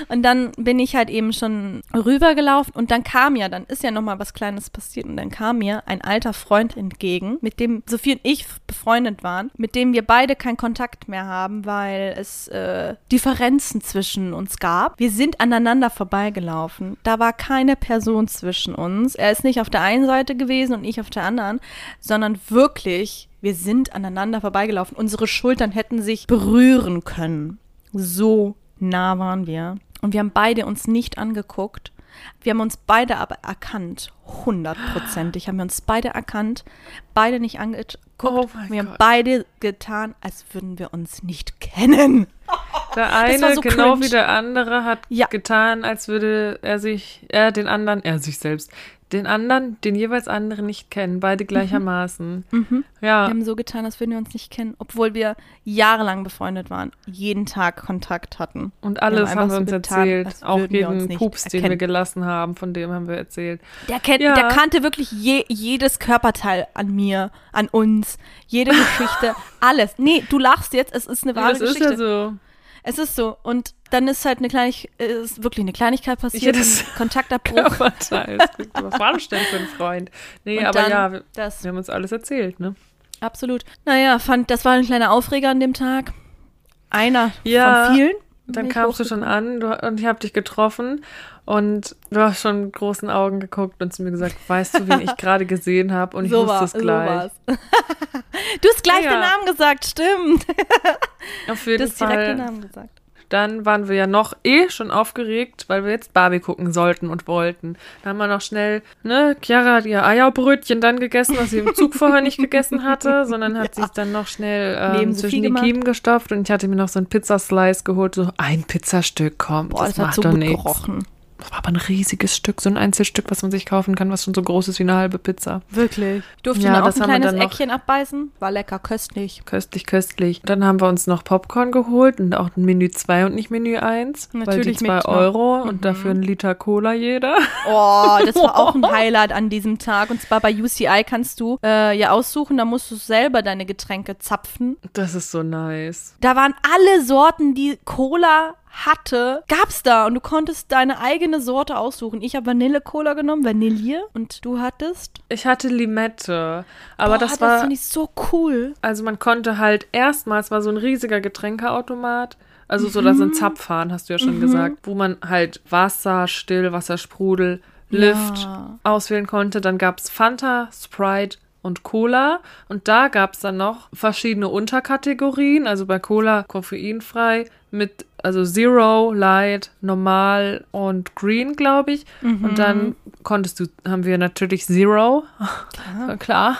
Und dann bin ich halt eben schon rübergelaufen und dann kam ja, dann ist ja noch mal was Kleines passiert und dann kam mir ein alter Freund entgegen, mit dem Sophie und ich befreundet waren, mit dem wir beide keinen Kontakt mehr haben, weil es äh, Differenzen zwischen uns gab. Wir sind aneinander vorbeigelaufen. Da war keine Person zwischen uns. Er ist nicht auf der einen Seite gewesen und ich auf der anderen, sondern wirklich, wir sind aneinander vorbeigelaufen. Unsere Schultern hätten sich berühren können. So nah waren wir. Und wir haben beide uns nicht angeguckt. Wir haben uns beide aber erkannt. Hundertprozentig haben wir uns beide erkannt. Beide nicht angeguckt. Oh wir haben Gott. beide getan, als würden wir uns nicht kennen. *laughs* Der eine, so genau cringe. wie der andere, hat Ja. getan, als würde er sich, er den anderen, er sich selbst, den anderen, den jeweils anderen nicht kennen, beide gleichermaßen. Mhm. Wir Ja, haben so getan, als würden wir uns nicht kennen, obwohl wir jahrelang befreundet waren, jeden Tag Kontakt hatten. und alles einfach haben wir so uns getan, erzählt. Auch wir jeden Pups, den wir erkennen. gelassen haben, von dem haben wir erzählt. Der, kennt, Ja. der kannte wirklich je, jedes Körperteil an mir, an uns, jede Geschichte, *laughs* alles. Nee, du lachst jetzt, es ist eine wahre das ist Geschichte. ja so. Es ist so. Und dann ist halt eine Kleinigkeit, ist wirklich eine Kleinigkeit passiert, das- Kontaktabbruch. *laughs* Was war das denn für ein Freund? Nee, Und aber ja, wir, Das, wir haben uns alles erzählt, ne? absolut. Naja, fand, das war ein kleiner Aufreger an dem Tag. Einer Ja, von vielen. Dann kamst du schon an du, und ich habe dich getroffen und du hast schon mit großen Augen geguckt und zu mir gesagt, weißt du, wen ich gerade gesehen habe? Und ich so wusste es gleich. So *laughs* du hast gleich Ja, den. Namen gesagt, stimmt. Auf Du jeden hast direkt den. Namen gesagt. Dann waren wir ja noch eh schon aufgeregt, weil wir jetzt Barbie gucken sollten und wollten. Dann haben wir noch schnell, ne, Chiara hat ihr Eierbrötchen dann gegessen, was sie im Zug vorher nicht gegessen hatte, sondern hat *laughs* sich dann noch schnell ähm, zwischen die. Kiemen gestopft und ich hatte mir noch so ein Pizzaslice geholt, so ein Pizzastück, komm, Boah, das, das, hat macht so doch gut nichts. gerochen. Das war aber ein riesiges Stück, so ein Einzelstück, was man sich kaufen kann, was schon so groß ist wie eine halbe Pizza. Wirklich. Durfte Ja, auch das ein kleines Eckchen abbeißen? War lecker, köstlich. Köstlich, köstlich. Dann haben wir uns noch Popcorn geholt und auch ein Menü 2 und nicht Menü 1. weil die Natürlich 2 mit, ne? Euro und dafür ein Liter Cola jeder. Oh, das war auch ein *laughs* Highlight an diesem Tag. Und zwar bei UCI kannst du äh, ja aussuchen, da musst du selber deine Getränke zapfen. Das ist so nice. Da waren alle Sorten, die Cola hatte, gab's da. Und du konntest deine eigene Sorte aussuchen. Ich habe Vanille-Cola genommen, Vanille. Und du hattest? Ich hatte Limette, aber Boah, das das war, finde ich so cool. also man konnte halt erstmals war so ein riesiger Getränkeautomat. Also so, da Mhm. sind Zapfhahn, hast du ja schon gesagt, wo man halt Wasser, Stillwasser, Sprudel, Lift Ja. auswählen konnte. Dann gab's Fanta, Sprite und Cola. Und da gab's dann noch verschiedene Unterkategorien. Also bei Cola koffeinfrei mit, also Zero, Light, Normal und Green, glaube ich. Und dann konntest du, haben wir natürlich Zero. Klar. *laughs* Klar,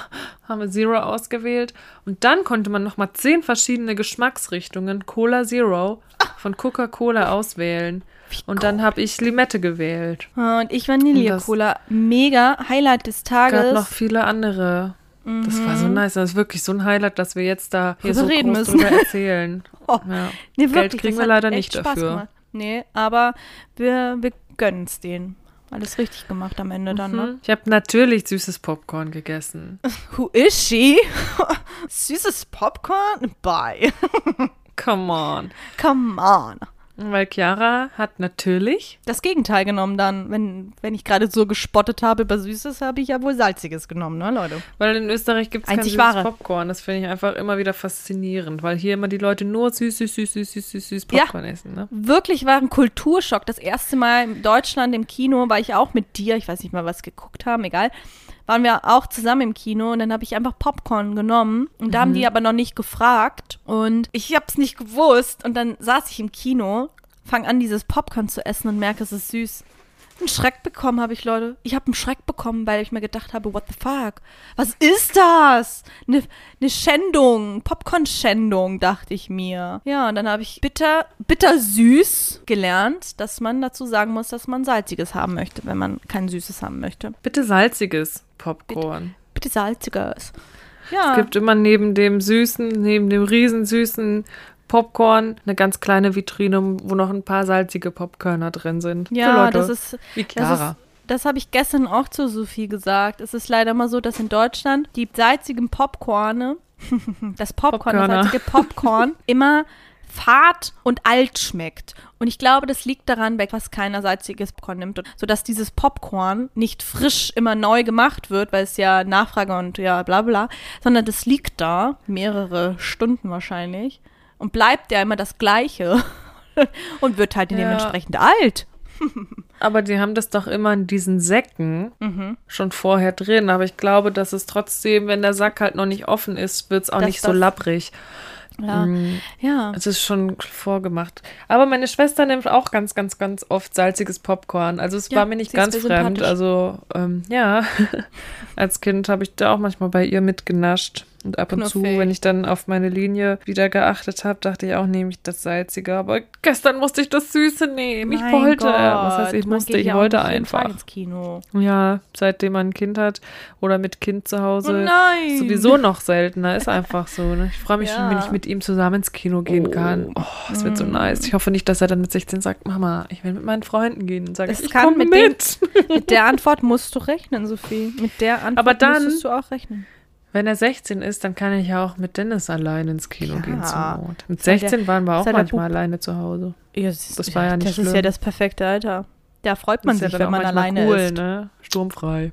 haben wir Zero ausgewählt. Und dann konnte man nochmal zehn verschiedene Geschmacksrichtungen Cola Zero von Coca-Cola auswählen. Und dann habe ich Limette gewählt. Und ich Vanille-Cola. Mega Highlight des Tages. gab noch viele andere. Das war so nice. Das ist wirklich so ein Highlight, dass wir jetzt da hier Drüber so reden groß müssen. drüber erzählen. *laughs* Oh. Ja. Nee, Geld kriegen wir leider nicht Spaß dafür. Gemacht. Nee, aber wir, wir gönnen es denen. Alles richtig gemacht am Ende dann, ne? Hm. Ich habe natürlich süßes Popcorn gegessen. *laughs* Who is she? *laughs* Süßes Popcorn? Bye. Come on. Come on. Weil Chiara hat natürlich Das Gegenteil genommen dann. Wenn, wenn ich gerade so gespottet habe über Süßes, habe ich ja wohl Salziges genommen, ne, Leute? Weil in Österreich gibt es kein süßes wahre. Popcorn. Das finde ich einfach immer wieder faszinierend, weil hier immer die Leute nur süß, süß, süß, süß, süß, süß, süß Ja. Popcorn essen. Ne? Wirklich war ein Kulturschock. Das erste Mal in Deutschland im Kino war ich auch mit dir. Ich weiß nicht mal, was geguckt haben, egal. Waren wir auch zusammen im Kino und dann habe ich einfach Popcorn genommen und da haben die aber noch nicht gefragt und ich habe es nicht gewusst und dann saß ich im Kino, fang an dieses Popcorn zu essen und merke, es ist süß. Einen Schreck bekommen habe ich, Leute. Ich habe einen Schreck bekommen, weil ich mir gedacht habe, what the fuck? Was ist das? Eine ne Schändung, Popcorn-Schändung, dachte ich mir. Ja, und dann habe ich bitter, bitter süß gelernt, dass man dazu sagen muss, dass man salziges haben möchte, wenn man kein süßes haben möchte. Bitte salziges Popcorn. Bitte salziges. Ja. Es gibt immer neben dem süßen, neben dem riesensüßen Popcorn eine ganz kleine Vitrine, wo noch ein paar salzige Popkörner drin sind. Ja, Leute das ist, wie das Clara. ist, das habe ich gestern auch zu Sophie gesagt. Es ist leider mal so, dass in Deutschland die salzigen Popcorne, *laughs* das Popcorn, Popcorner. das salzige Popcorn, *laughs* immer fad und alt schmeckt. Und ich glaube, das liegt daran, weil fast keiner salziges Popcorn nimmt, sodass dieses Popcorn nicht frisch immer neu gemacht wird, weil es ja Nachfrage und ja bla bla, sondern das liegt da, mehrere Stunden wahrscheinlich, und bleibt ja immer das gleiche *laughs* und wird halt Ja. dementsprechend alt. Aber die haben das doch immer in diesen Säcken schon vorher drin. Aber ich glaube, dass es trotzdem, wenn der Sack halt noch nicht offen ist, wird es auch Dass nicht so das- labbrig. Ja. Mm, Ja. Es ist schon vorgemacht. Aber meine Schwester nimmt auch ganz, ganz, ganz oft salziges Popcorn. Also es Ja, war mir nicht ganz fremd. Also ähm, ja, als Kind habe ich da auch manchmal bei ihr mitgenascht. Und ab und zu, Knuffig. wenn ich dann auf meine Linie wieder geachtet habe, dachte ich auch, nehme ich das Salzige. Aber gestern musste ich das Süße nehmen. Ich Mein wollte. Gott, Was heißt, ich musste? Ich ja wollte einfach. ins Kino. Ja, seitdem man ein Kind hat oder mit Kind zu Hause. Oh nein. Sowieso noch seltener, ist einfach so. Ne? Ich freue mich schon, wenn Ja. ich mit ihm zusammen ins Kino gehen Oh. kann. Oh, es wird so nice. Ich hoffe nicht, dass er dann mit 16 sagt, Mama, ich will mit meinen Freunden gehen. Und sage Das ich, kann mit mit. Mit der Antwort musst du rechnen, Sophie. Mit der Antwort Aber dann- musstest du auch rechnen. Wenn er 16 ist, dann kann ich ja auch mit Dennis allein ins Kino Klar. gehen zur Not. Mit Sei der- 16 waren wir auch manchmal alleine zu Hause. Ja, das, Das war ja nicht Das ist schlimm. ja das perfekte Alter. Da freut man ist ja sich, dann wenn man alleine cool, ist. ne? Sturmfrei.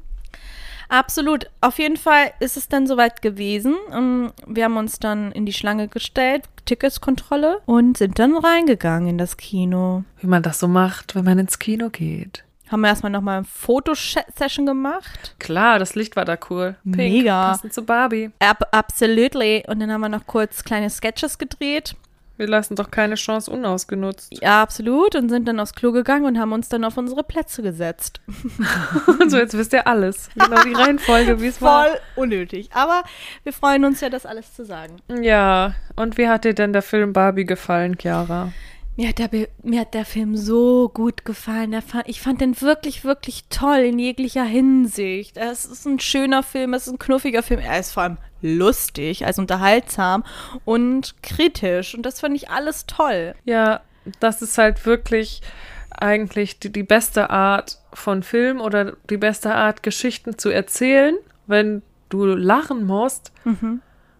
Absolut. Auf jeden Fall ist es dann soweit gewesen. Ähm, Wir haben uns dann in die Schlange gestellt, Ticketskontrolle und sind dann reingegangen in das Kino. Wie man das so macht, wenn man ins Kino geht. Haben wir erstmal nochmal eine Fotosession gemacht. Klar, das Licht war da cool. Pink, Mega. Passend zu Barbie. Ab absolutely. Und dann haben wir noch kurz kleine Sketches gedreht. Wir lassen doch keine Chance unausgenutzt. Ja, absolut. Und sind dann aufs Klo gegangen und haben uns dann auf unsere Plätze gesetzt. *laughs* so, jetzt wisst ihr alles. Genau die Reihenfolge, wie es war. Voll unnötig. Aber wir freuen uns ja, das alles zu sagen. Ja, und wie hat dir denn der Film Barbie gefallen, Chiara? Mir hat, der, mir hat der Film so gut gefallen. Ich fand den wirklich, wirklich toll in jeglicher Hinsicht. Es ist ein schöner Film, es ist ein knuffiger Film. Er ist vor allem lustig, also unterhaltsam und kritisch. Und das fand ich alles toll. Ja, das ist halt wirklich eigentlich die, die beste Art von Film oder die beste Art, Geschichten zu erzählen, wenn du lachen musst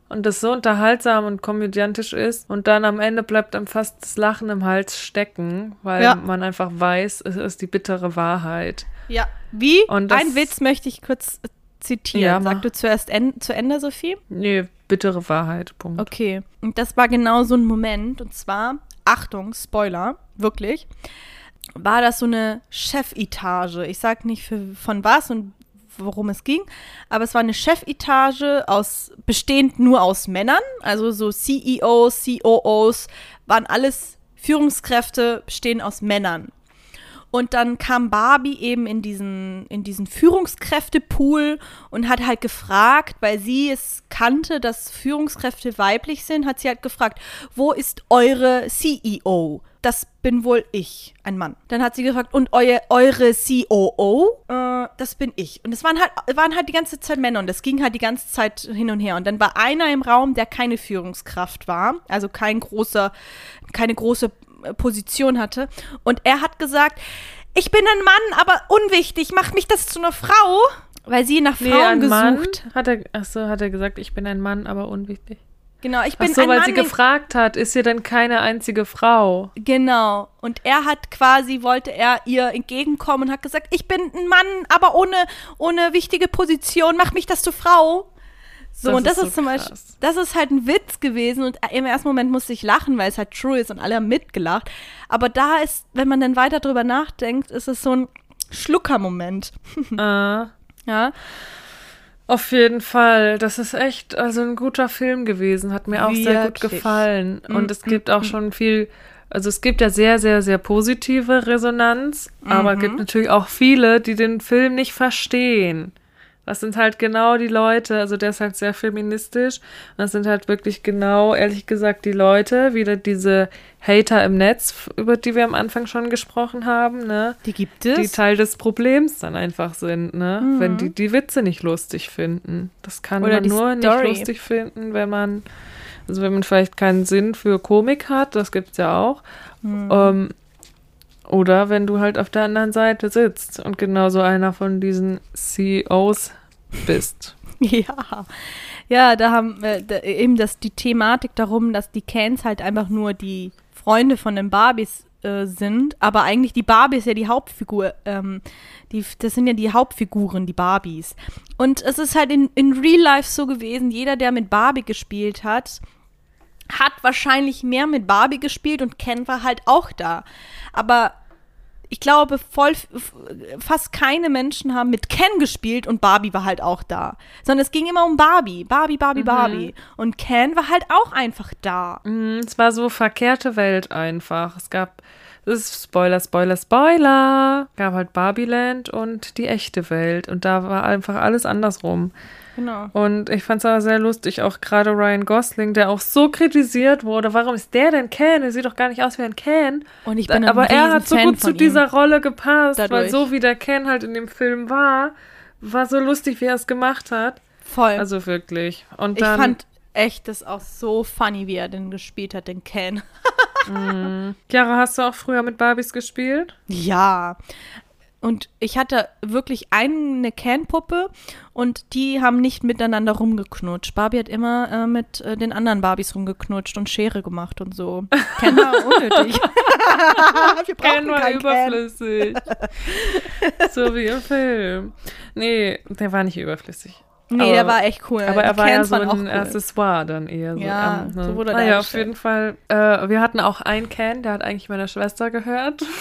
und das so unterhaltsam und komödiantisch ist und dann am Ende bleibt einem fast das Lachen im Hals stecken, weil Ja. man einfach weiß, es ist die bittere Wahrheit. Ja. Wie? Und Ein Witz möchte ich kurz äh, zitieren. Ja. Sag du zuerst en zu Ende, Sophie? Nee, bittere Wahrheit, Punkt. Okay. Und das war genau so ein Moment. Und zwar, Achtung, Spoiler, wirklich, war das so eine Chefetage. Ich sag nicht für, von was und worum es ging, aber es war eine Chefetage aus, bestehend nur aus Männern, also so CEOs, COOs, waren alles Führungskräfte, bestehen aus Männern. Und dann kam Barbie eben in diesen, in diesen Führungskräftepool und hat halt gefragt, weil sie es kannte, dass Führungskräfte weiblich sind, hat sie halt gefragt, wo ist eure CEO? Das bin wohl ich, ein Mann. Dann hat sie gefragt, und eu, eure COO? Äh, das bin ich. Und es waren halt, waren halt die ganze Zeit Männer und das ging halt die ganze Zeit hin und her. Und dann war einer im Raum, der keine Führungskraft war, also kein großer, keine große äh, Position hatte. Und er hat gesagt, ich bin ein Mann, aber unwichtig, macht mich das zu einer Frau? Weil sie nach Nee, Frauen ein Mann, gesucht. hat er, achso, hat er gesagt, ich bin ein Mann, aber unwichtig. Genau, ich Ach bin so, ein weil Mann. sie gefragt hat, ist sie denn keine einzige Frau? Genau. Und er hat quasi, wollte er ihr entgegenkommen und hat gesagt, ich bin ein Mann, aber ohne, ohne wichtige Position, mach mich das zur Frau. So, Das und das ist ist, so zum Beispiel, krass. das ist halt ein Witz gewesen und im ersten Moment musste ich lachen, weil es halt true ist und alle haben mitgelacht. Aber da ist, wenn man dann weiter drüber nachdenkt, ist es so ein Schluckermoment. äh, *laughs* Ja. Auf jeden Fall. Das ist echt also ein guter Film gewesen. Hat mir auch sehr gut Wirklich. gefallen. Und Mm, es gibt auch schon viel, also es gibt ja sehr, sehr, sehr positive Resonanz, aber Mhm. gibt natürlich auch viele, die den Film nicht verstehen. Das sind halt genau die Leute, also der ist halt sehr feministisch. Und das sind halt wirklich genau, ehrlich gesagt, die Leute, wieder diese Hater im Netz, über die wir am Anfang schon gesprochen haben, ne? Die gibt die es. Teil des Problems dann einfach sind, ne? Mhm. Wenn die die Witze nicht lustig finden. Das kann Oder man die nur Story. nicht lustig finden, wenn man, also wenn man vielleicht keinen Sinn für Komik hat, das gibt's ja auch. Mhm. Ähm, oder wenn du halt auf der anderen Seite sitzt und genauso einer von diesen CEOs bist. *laughs* Ja. Ja, da haben äh, da, eben das die Thematik darum, dass die Cans halt einfach nur die Freunde von den Barbies äh, sind, aber eigentlich die Barbie ist ja die Hauptfigur. Ähm, die, das sind ja die Hauptfiguren, die Barbies. Und es ist halt in, in Real Life so gewesen, jeder, der mit Barbie gespielt hat, hat wahrscheinlich mehr mit Barbie gespielt und Ken war halt auch da. Aber ich glaube, voll, fast keine Menschen haben mit Ken gespielt und Barbie war halt auch da. Sondern es ging immer um Barbie. Barbie, Barbie, Barbie. Und Ken war halt auch einfach da. Mhm, es war so verkehrte Welt einfach. Es gab, das ist Spoiler, Spoiler, Spoiler. gab halt Barbieland und die echte Welt. Und da war einfach alles andersrum. Genau. Und ich fand es aber sehr lustig, auch gerade Ryan Gosling, der auch so kritisiert wurde. Warum ist der denn Ken? Er sieht doch gar nicht aus wie ein Ken. Und ich bin aber er hat so gut zu ihm. dieser Rolle gepasst, weil Dadurch. so wie der Ken halt in dem Film war, war so lustig, wie er es gemacht hat. Voll. Also wirklich. Und ich dann, fand echt das auch so funny, wie er den gespielt hat, den Ken. *laughs* Chiara, hast du auch früher mit Barbies gespielt? Ja. Und ich hatte wirklich eine Ken-Puppe und die haben nicht miteinander rumgeknutscht. Barbie hat immer äh, mit äh, den anderen Barbies rumgeknutscht und Schere gemacht und so. Ken war unnötig. Wir Ken war überflüssig. so wie im Film. Nee, der war nicht überflüssig. Nee, Aber- der war echt cool. Aber er Die war ja so ein cool. Accessoire dann eher. So, Ja, ähm, so wurde er Naja, auf jeden Fall. Äh, wir hatten auch einen Ken, der hat eigentlich meiner Schwester gehört. *laughs*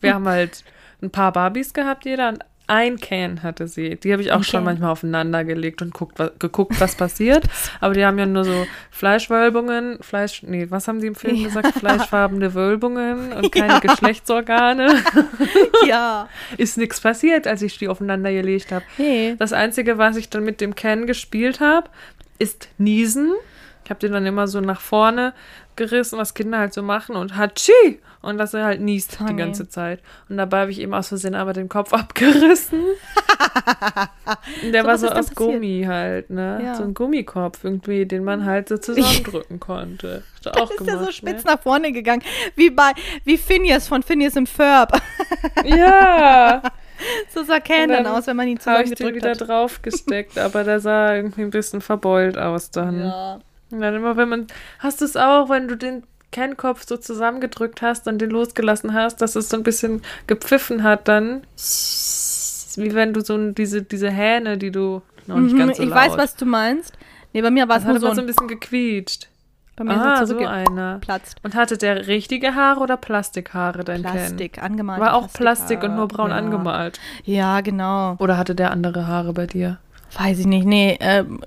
wir haben halt ein paar Barbies gehabt, jeder. Und ein Can hatte sie. Die habe ich auch Ein schon Can. manchmal aufeinander gelegt und guckt, wa geguckt, was passiert. *laughs* Aber die haben ja nur so Fleischwölbungen, Fleisch, nee, was haben die im Film Ja. gesagt? Fleischfarbene Wölbungen und keine *laughs* Geschlechtsorgane. *laughs* ja. Ist nichts passiert, als ich die aufeinander gelegt habe. Nee. Das Einzige, was ich dann mit dem Ken gespielt habe, ist Niesen. Ich habe den dann immer so nach vorne gerissen, was Kinder halt so machen und Hatschi! Und dass er halt niest die Funny. ganze Zeit. Und dabei habe ich ihm aus Versehen aber den Kopf *laughs* abgerissen. Und der So, war so aus? Gummi halt, ne? Ja. So ein Gummikopf irgendwie, den man halt so zusammendrücken konnte. *laughs* Hast du auch Ist ja so spitz ne? nach vorne gegangen. Wie bei, wie Phineas von Phineas im Ferb. *laughs* Ja! so sah dann aus, wenn man ihn habe ich den zusammengedrückt wieder hat. drauf gesteckt, aber der sah irgendwie ein bisschen verbeult aus dann. Ja. Und dann immer, wenn man, hast du es auch, wenn du den Kennkopf so zusammengedrückt hast und den losgelassen hast, dass es so ein bisschen gepfiffen hat, dann wie wenn du so ein- diese, diese Hähne, die du noch nicht Mhm, ganz so ich laut. weiß, was du meinst. Nee, bei mir war es nur so aber so ein, ein bisschen gequietscht. bei mir Ah, so es einer. zurückgeplatzt. Und hatte der richtige Haare oder Plastikhaare, dein Ken? Plastik, angemalt. War auch Plastik und nur braun ja. angemalt. Ja, genau. Oder hatte der andere Haare bei dir? Weiß ich nicht, nee, ähm,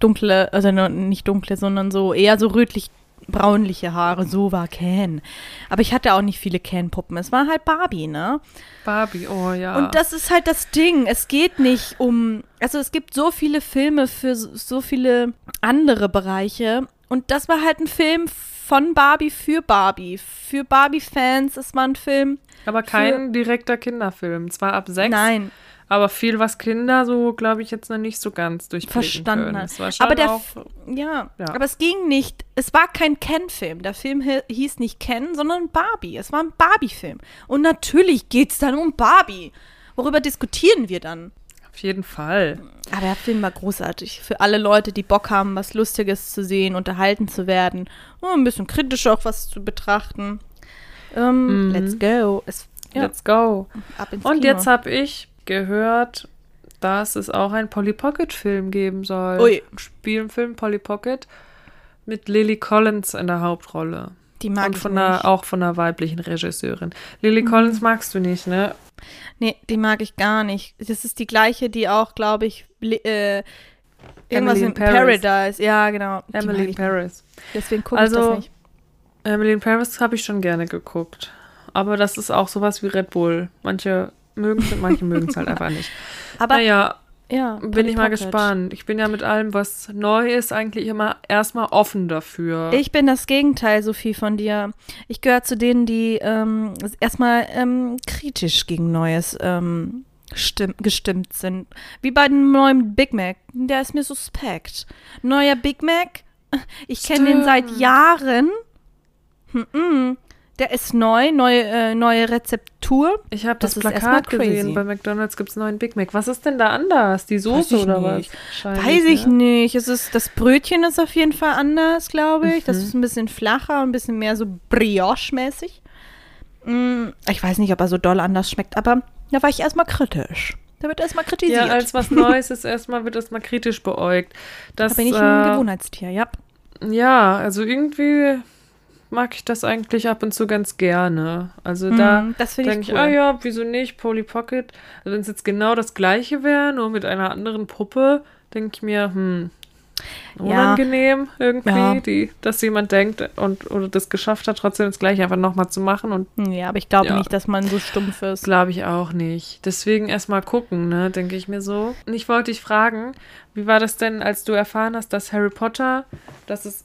dunkle, also nicht dunkle, sondern so eher so rötlich braunliche Haare, so war Ken. Aber ich hatte auch nicht viele Ken-Puppen. Es war halt Barbie, ne? Barbie, oh ja. Und das ist halt das Ding. Es geht nicht um. Also es gibt so viele Filme für so, viele andere Bereiche. Und das war halt ein Film von Barbie für Barbie. Für Barbie-Fans. Es war ein Film. aber kein direkter Kinderfilm. Zwar ab sechs, Nein, aber viel, was Kinder so, glaube ich, jetzt noch nicht so ganz durchblicken verstanden können. Es war schon Aber der. auch, Ja, Ja. aber es ging nicht. Es war kein Ken-Film. Der Film hi- hieß nicht Ken, sondern Barbie. Es war ein Barbie-Film. Und natürlich geht es dann um Barbie. Worüber diskutieren wir dann? auf jeden Fall. Aber der Film war großartig. Für alle Leute, die Bock haben, was Lustiges zu sehen, unterhalten zu werden, und ein bisschen kritisch auch was zu betrachten. Ähm, Mhm. Let's go. Es, ja, Let's go. Und Kino. jetzt habe ich gehört, dass es auch einen Polly Pocket Film geben soll. Ui. Spielfilm Polly Pocket mit Lily Collins in der Hauptrolle. Die mag Und ich von nicht. einer, auch von einer weiblichen Regisseurin. Lily Collins magst du nicht, ne? Nee, die mag ich gar nicht. Das ist die gleiche, die auch, glaube ich, äh, irgendwas Emily in Paris. Paradise. Ja, genau. Emily in ich Paris. nicht. Deswegen gucke Also, ich das nicht. Emily in Paris habe ich schon gerne geguckt. Aber das ist auch sowas wie Red Bull. Manche mögen es, manche mögen es halt einfach nicht. *laughs* Aber naja, ja, bin ich mal Pocket. gespannt. Ich bin ja mit allem, was neu ist, eigentlich immer erstmal offen dafür. Ich bin das Gegenteil, Sophie, von dir. Ich gehöre zu denen, die ähm, erstmal ähm, kritisch gegen Neues ähm, stimm gestimmt sind. Wie bei dem neuen Big Mac. Der ist mir suspekt. Neuer Big Mac, ich kenne den seit. Jahren. Hm, hm. Der ist neu, neue, äh, neue Rezeptur. Ich habe Das das, Plakat gesehen. Bei McDonalds gibt es neuen Big Mac. Was ist denn da anders? Die Soße oder nicht. was? Wahrscheinlich, Weiß ich ne? nicht. Es ist, das Brötchen ist auf jeden Fall anders, glaube ich. Das Mhm. ist ein bisschen flacher und ein bisschen mehr so Brioche-mäßig. Mm, Ich weiß nicht, ob er so doll anders schmeckt, aber da war ich erstmal kritisch. Da wird erstmal kritisiert. Ja, als was *laughs* Neues ist, erstmal wird erstmal kritisch beäugt. Das, da bin ich ein äh, Gewohnheitstier, ja. Ja, also irgendwie mag ich das eigentlich ab und zu ganz gerne. Also da Mm, finde denke ich ich, cool. ah ja, wieso nicht, Polly Pocket. Also wenn es jetzt genau das gleiche wäre, nur mit einer anderen Puppe, denke ich mir, hm, unangenehm irgendwie, Ja. die, dass jemand denkt und oder das geschafft hat, trotzdem das gleiche einfach nochmal zu machen und Ja, aber ich glaube Ja. nicht, dass man so stumpf ist. Glaube ich auch nicht. Deswegen erstmal gucken, ne, denke ich mir so. Und ich wollte dich fragen, wie war das denn, als du erfahren hast, dass Harry Potter, dass es,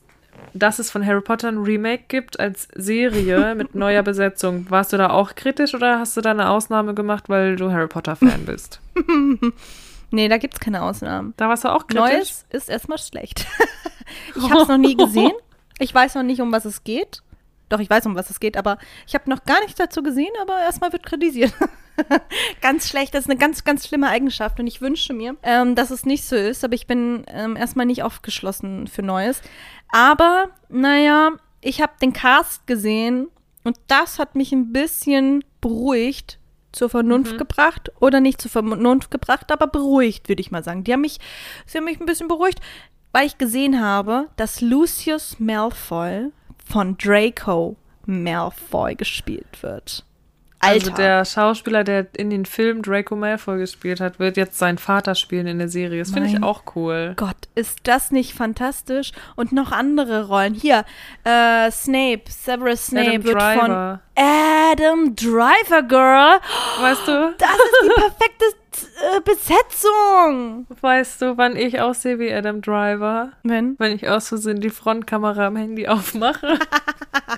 dass es von Harry Potter ein Remake gibt als Serie *laughs* mit neuer Besetzung? Warst du da auch kritisch oder hast du da eine Ausnahme gemacht, weil du Harry Potter-Fan *laughs* bist? Nee, da gibt es keine Ausnahmen. Da warst du auch kritisch? Neues ist erstmal schlecht. *laughs* ich habe es noch nie gesehen. Ich weiß noch nicht, um was es geht. Doch, ich weiß, um was es geht, aber ich habe noch gar nichts dazu gesehen, aber erstmal wird kritisiert. ganz schlecht, das ist eine ganz, ganz schlimme Eigenschaft und ich wünsche mir, ähm, dass es nicht so ist, aber ich bin ähm, erstmal nicht aufgeschlossen für Neues. Aber, naja, ich habe den Cast gesehen und das hat mich ein bisschen beruhigt, zur Vernunft gebracht oder nicht zur Vernunft gebracht, aber beruhigt, würde ich mal sagen. Die haben mich, sie haben mich ein bisschen beruhigt, weil ich gesehen habe, dass Lucius Malfoy von Draco Malfoy gespielt wird. Alter. Also der Schauspieler, der in den Film Draco Malfoy gespielt hat, wird jetzt seinen Vater spielen in der Serie. Das finde ich auch cool. Gott, ist das nicht fantastisch? Und noch andere Rollen. Hier, äh, Snape, Severus Snape Adam wird von. Adam Driver, Girl. Weißt du? Das ist die *laughs* perfekte äh, Besetzung. Weißt du, wann ich aussehe wie Adam Driver? Wenn? Wenn ich aus Versehen die Frontkamera am Handy aufmache,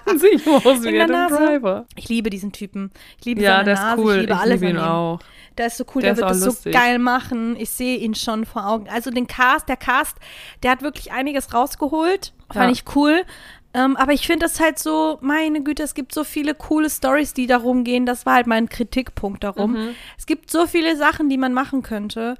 dann *laughs* sehe ich aus wie Adam Nase. Driver. Ich liebe diesen Typen. Ich liebe Ja, seine der ist Nase. cool. Ich liebe Ich alles liebe ihn an ihm. auch. Der ist so cool, Der der, ist wird das lustig. so geil machen. Ich sehe ihn schon vor Augen. Also den Cast, der Cast, der hat wirklich einiges rausgeholt. Fand Ja. ich cool. Ähm, aber ich finde es halt so, meine Güte, es gibt so viele coole Stories, die darum gehen. Das war halt mein Kritikpunkt darum. Mhm. Es gibt so viele Sachen, die man machen könnte.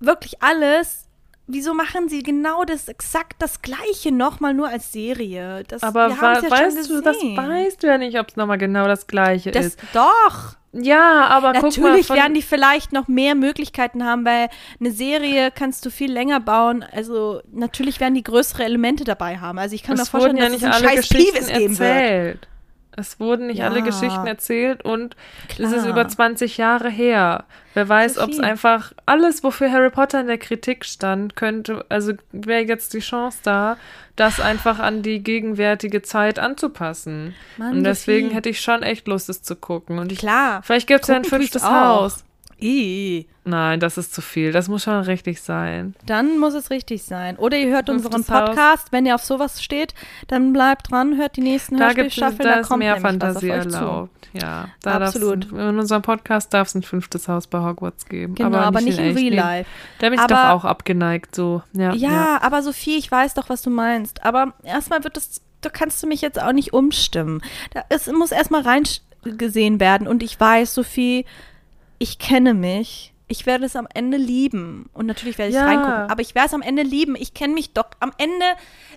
Wirklich alles. Wieso machen sie genau das, exakt das Gleiche nochmal nur als Serie? Das, Aber wir wa ja schon weißt du, das weißt du ja nicht, ob es nochmal genau das gleiche Das ist. doch. Ja, aber guck mal, Natürlich von, werden die vielleicht noch mehr Möglichkeiten haben, weil eine Serie kannst du viel länger bauen. Also natürlich werden die größere Elemente dabei haben. Also ich kann mir vorstellen, ja dass es einen scheiß Geschichten Peeves geben wird. Es wurden nicht alle Ja. Geschichten erzählt und es ist Klar. über 20 Jahre her. Wer weiß, ob es einfach alles, wofür Harry Potter in der Kritik stand, könnte, also wäre jetzt die Chance da, das einfach an die gegenwärtige Zeit anzupassen. Mann, und deswegen hätte ich schon echt Lust, es zu gucken. Und ich, Klar. vielleicht gibt es ja ein fünftes. Haus. I. Nein, das ist zu viel. Das muss schon richtig sein. Dann muss es richtig sein. Oder ihr hört unseren. Podcast. Wenn ihr auf sowas steht, dann bleibt dran, hört die nächsten Da Hörspielstaffeln. da Da kommt mehr Fantasie euch zu. erlaubt. Ja, da Absolut. In unserem Podcast darf es ein fünftes Haus bei Hogwarts geben. Genau, aber, nicht in echt. Real Life. Da bin ich Aber- doch auch abgeneigt. So, ja. Ja, aber Sophie, ich weiß doch, was du meinst. Aber erstmal wird es, da kannst du mich jetzt auch nicht umstimmen. Da, es muss erstmal reingesehen werden. Und ich weiß, Sophie, ich kenne mich. ich werde es am Ende lieben. Und natürlich werde ich Ja. reingucken. Aber ich werde es am Ende lieben. Ich kenne mich doch. Am Ende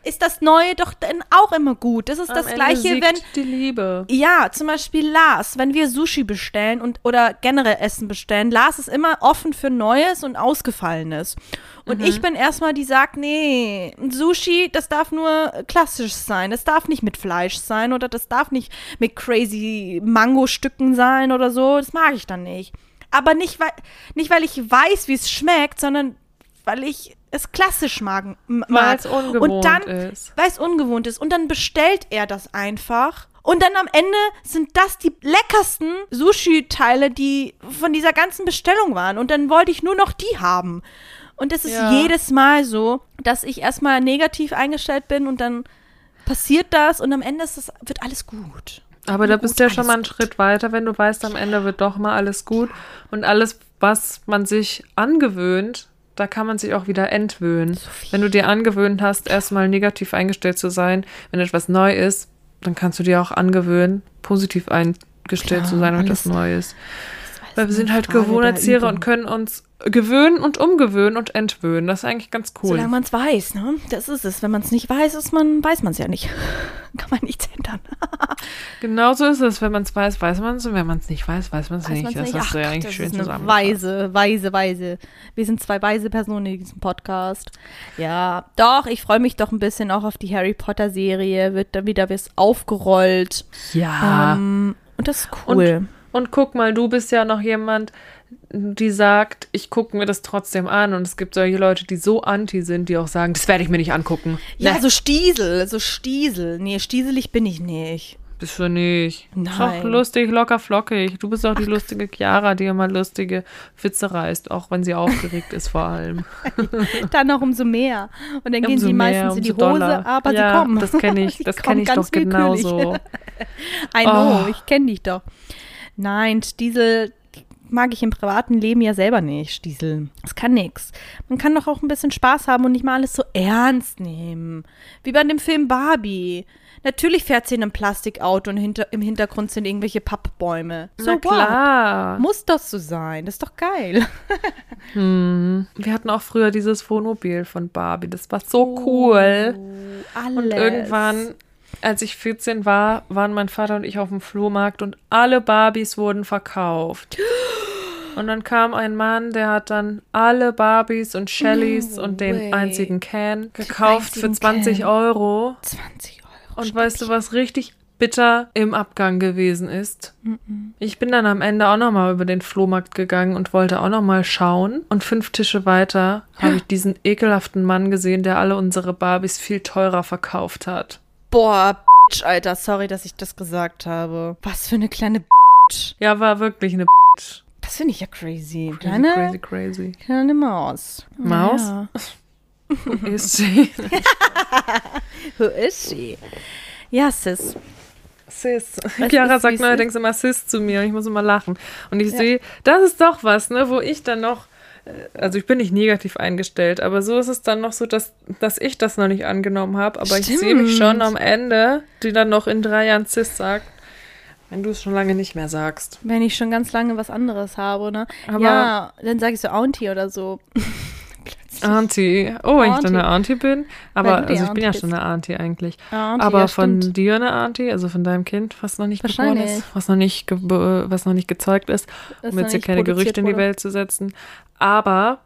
ist das Neue doch dann auch immer gut. Das ist das Am Ende Gleiche, wenn. die Liebe. Ja, zum Beispiel Lars, wenn wir Sushi bestellen und oder generell Essen bestellen, Lars ist immer offen für Neues und Ausgefallenes. Und ich bin erstmal die sagt, nee, Sushi, das darf nur klassisch sein. Das darf nicht mit Fleisch sein oder das darf nicht mit crazy Mango-Stücken sein oder so. Das mag ich dann nicht. Aber nicht, weil, nicht, weil ich weiß, wie es schmeckt, sondern weil ich es klassisch mag. Weil es ungewohnt und dann, ist. Weil es ungewohnt ist. Und dann bestellt er das einfach. Und dann am Ende sind das die leckersten Sushi-Teile, die von dieser ganzen Bestellung waren. Und dann wollte ich nur noch die haben. Und es ist Ja. jedes Mal so, dass ich erstmal negativ eingestellt bin und dann passiert das und am Ende ist das, wird alles gut. Aber da bist du ja schon mal einen. Schritt weiter, wenn du weißt, am Ende wird doch mal alles gut. Und alles, was man sich angewöhnt, da kann man sich auch wieder entwöhnen. wenn du dir angewöhnt hast, erstmal negativ eingestellt zu sein, wenn etwas neu ist, dann kannst du dir auch angewöhnen, positiv eingestellt Klar, zu sein, wenn etwas neu ist. Weil wir sind halt Gewohnheitstiere und können uns gewöhnen und umgewöhnen und entwöhnen. Das ist eigentlich ganz cool. Solange man es weiß, ne? Das ist es. Wenn man es nicht weiß, ist man, weiß man es ja nicht. *laughs* Kann man nichts ändern. *laughs* Genauso ist es. Wenn man es weiß, weiß man es. Und wenn man es nicht weiß, weiß man es nicht. man's Das nicht. hast du ja Ach, eigentlich das schön zusammengefasst. weise, weise, weise. Wir sind zwei weise Personen in diesem Podcast. Ja, doch, ich freue mich doch ein bisschen auch auf die Harry Potter Serie. Wird dann wieder was aufgerollt. Ja. Ähm, und das ist cool. Und guck mal, du bist ja noch jemand, die sagt, ich gucke mir das trotzdem an. Und es gibt solche Leute, die so anti sind, die auch sagen, das werde ich mir nicht angucken. ja, Ne, so Stiesel, so Stiesel. Nee, stieselig bin ich nicht. bist du nicht. Ist Nein. doch lustig, locker flockig. Du bist auch die lustige Chiara, die immer lustige Witze reißt, auch wenn sie aufgeregt ist vor allem. *laughs* Dann noch umso mehr. Und dann gehen Umso sie mehr, meistens in die Hose, doller. aber ja, sie kommen. Das kenne ich, *laughs* das kenne ich doch genauso. *laughs* I know, Oh. ich kenne dich doch. Nein, Stiesel mag ich im privaten Leben ja selber nicht, Stiesel. Das kann nix. Man kann doch auch ein bisschen Spaß haben und nicht mal alles so ernst nehmen. Wie bei dem Film Barbie. Natürlich fährt sie in einem Plastikauto und hinter, im Hintergrund sind irgendwelche Pappbäume. So Na what? klar. Muss das so sein? Das ist doch geil. *laughs* Hm. Wir hatten auch früher dieses Wohnmobil von Barbie. Das war so cool. Alles. Und irgendwann, als ich 14 war, waren mein Vater und ich auf dem Flohmarkt und alle Barbies wurden verkauft. Und dann kam ein Mann, der hat dann alle Barbies und Shellys No und den way. einzigen Can gekauft für einzigen 20 Can. Euro. 20 Euro. Und weißt du, was richtig bitter im Abgang gewesen ist? Ich bin dann am Ende auch nochmal über den Flohmarkt gegangen und wollte auch nochmal schauen. Und fünf Tische weiter habe ich diesen ekelhaften Mann gesehen, der alle unsere Barbies viel teurer verkauft hat. Boah, Bitch, Alter, sorry, dass ich das gesagt habe. Was für eine kleine Bitch. Ja, war wirklich eine Das finde ich ja crazy. crazy, Kleine, crazy, crazy. kleine Maus. Maus? Ja. Ist sie. *laughs* Who is she? Ja, Sis. Sis. Was Chiara sagt neuerdings immer Sis zu mir und ich muss immer lachen. Und ich Ja. sehe, das ist doch was, ne, wo ich dann noch, also ich bin nicht negativ eingestellt, aber so ist es dann noch so, dass, dass ich das noch nicht angenommen habe. Aber ich sehe mich Stimmt. schon am Ende, die dann noch in drei Jahren Sis sagt, wenn du es schon lange nicht mehr sagst. Wenn ich schon ganz lange was anderes habe, ne? Aber- ja, dann sage ich so Auntie oder so. Plötzlich. Auntie. Oh, wenn ich dann Auntie. eine Auntie bin. Aber also ich bin ja Auntie schon eine Auntie eigentlich. Auntie, aber ja, von stimmt. dir eine Auntie, also von deinem Kind, was noch nicht geboren ist, was noch nicht, was noch nicht gezeugt ist, Das um jetzt hier keine Gerüchte in die. Welt zu setzen. Aber.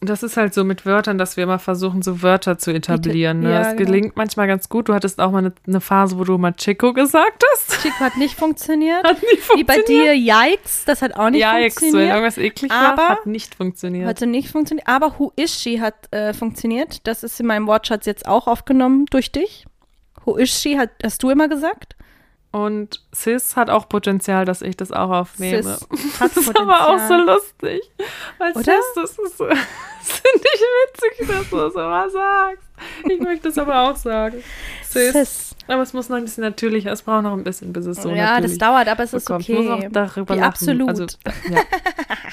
Das ist halt so mit Wörtern, dass wir immer versuchen, so Wörter zu etablieren. Ne? ja, das genau. gelingt manchmal ganz gut. Du hattest auch mal eine, eine Phase, wo du mal Chico gesagt hast. Chico hat nicht funktioniert. *laughs* Hat nicht Wie bei dir, Yikes, das hat auch nicht Ja, Ex, wenn funktioniert. irgendwas eklig Aber- war, hat nicht funktioniert. Hat so nicht funktioniert. Aber Who is she hat äh, funktioniert. Das ist in meinem Wortschatz jetzt auch aufgenommen durch dich. Who is she hat, hast du immer gesagt? Und Sis hat auch Potenzial, dass ich das auch aufnehme. Sis *laughs* Das ist aber auch so lustig. Weil Oder? Sis, das ist so, *laughs* das finde ich witzig, dass du das immer sagst. Ich möchte es aber auch sagen. Sis. Sis. Aber es muss noch ein bisschen natürlicher, es braucht noch ein bisschen, bis es so ja, das dauert, aber es ist bekommt. Ich muss okay. auch darüber Wie absolut. Also, ja.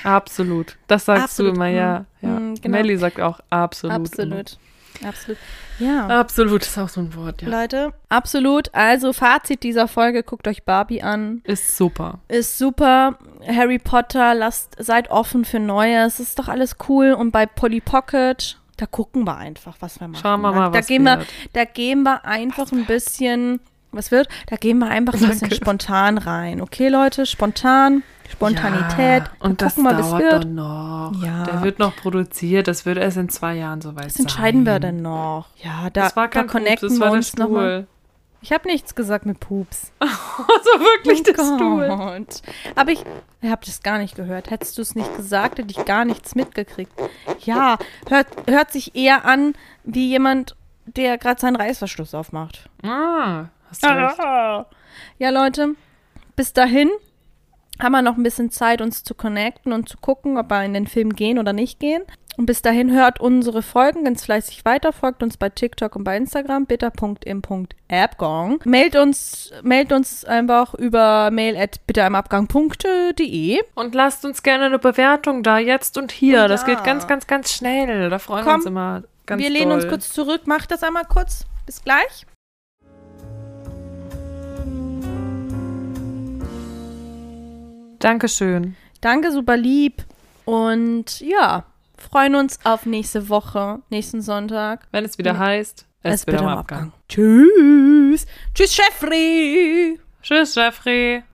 absolut. Das sagst Absolut. du immer, ja. ja. Mm, genau. Melly sagt auch absolut. Absolut. Absolut. Ja. Absolut, ist auch so ein Wort, ja. Leute, absolut. Also Fazit dieser Folge, guckt euch Barbie an. Ist super. Ist super. Harry Potter, lasst, seid offen für Neues. Ist doch alles cool. Und bei Polly Pocket, da gucken wir einfach, was wir machen. Schauen wir mal, da was gehen wir. Da gehen wir einfach ein bisschen, was wird? Da gehen wir einfach ein bisschen Danke. spontan rein. Okay, Leute? Spontan, Spontanität. Ja, und Da das gucken wir, dauert was wird. doch noch. Ja. Der wird noch produziert. Das wird erst in zwei Jahren soweit Was sein. entscheiden wir denn noch? Ja, da, Das war da kein connecten Pups, das wir war der uns nochmal. Ich habe nichts gesagt mit Pups. *laughs* Also wirklich der Stuhl. Aber ich, ihr habt es gar nicht gehört. Hättest du es nicht gesagt, hätte ich gar nichts mitgekriegt. Ja, hört, hört sich eher an wie jemand, der gerade seinen Reißverschluss aufmacht. Ah, hast du recht. Ja, Leute, bis dahin haben wir noch ein bisschen Zeit, uns zu connecten und zu gucken, ob wir in den Film gehen oder nicht gehen. Und bis dahin hört unsere Folgen ganz fleißig weiter, folgt uns bei TikTok und bei Instagram, bitter.im.appgong. Mailt uns, mailt uns einfach über mail at bitterimabgang.de. Und lasst uns gerne eine Bewertung da, jetzt und hier. Oh Das ja. geht ganz, ganz, ganz schnell. Da freuen wir Komm, uns immer ganz Wir lehnen uns doll. kurz zurück. Mach das einmal kurz. Bis gleich. Dankeschön. Danke, super lieb. Und ja, freuen uns auf nächste Woche, nächsten Sonntag. Wenn es wieder heißt, es, wird am Abgang. Tschüss. Tschüss, Jeffrey. Tschüss, Jeffrey.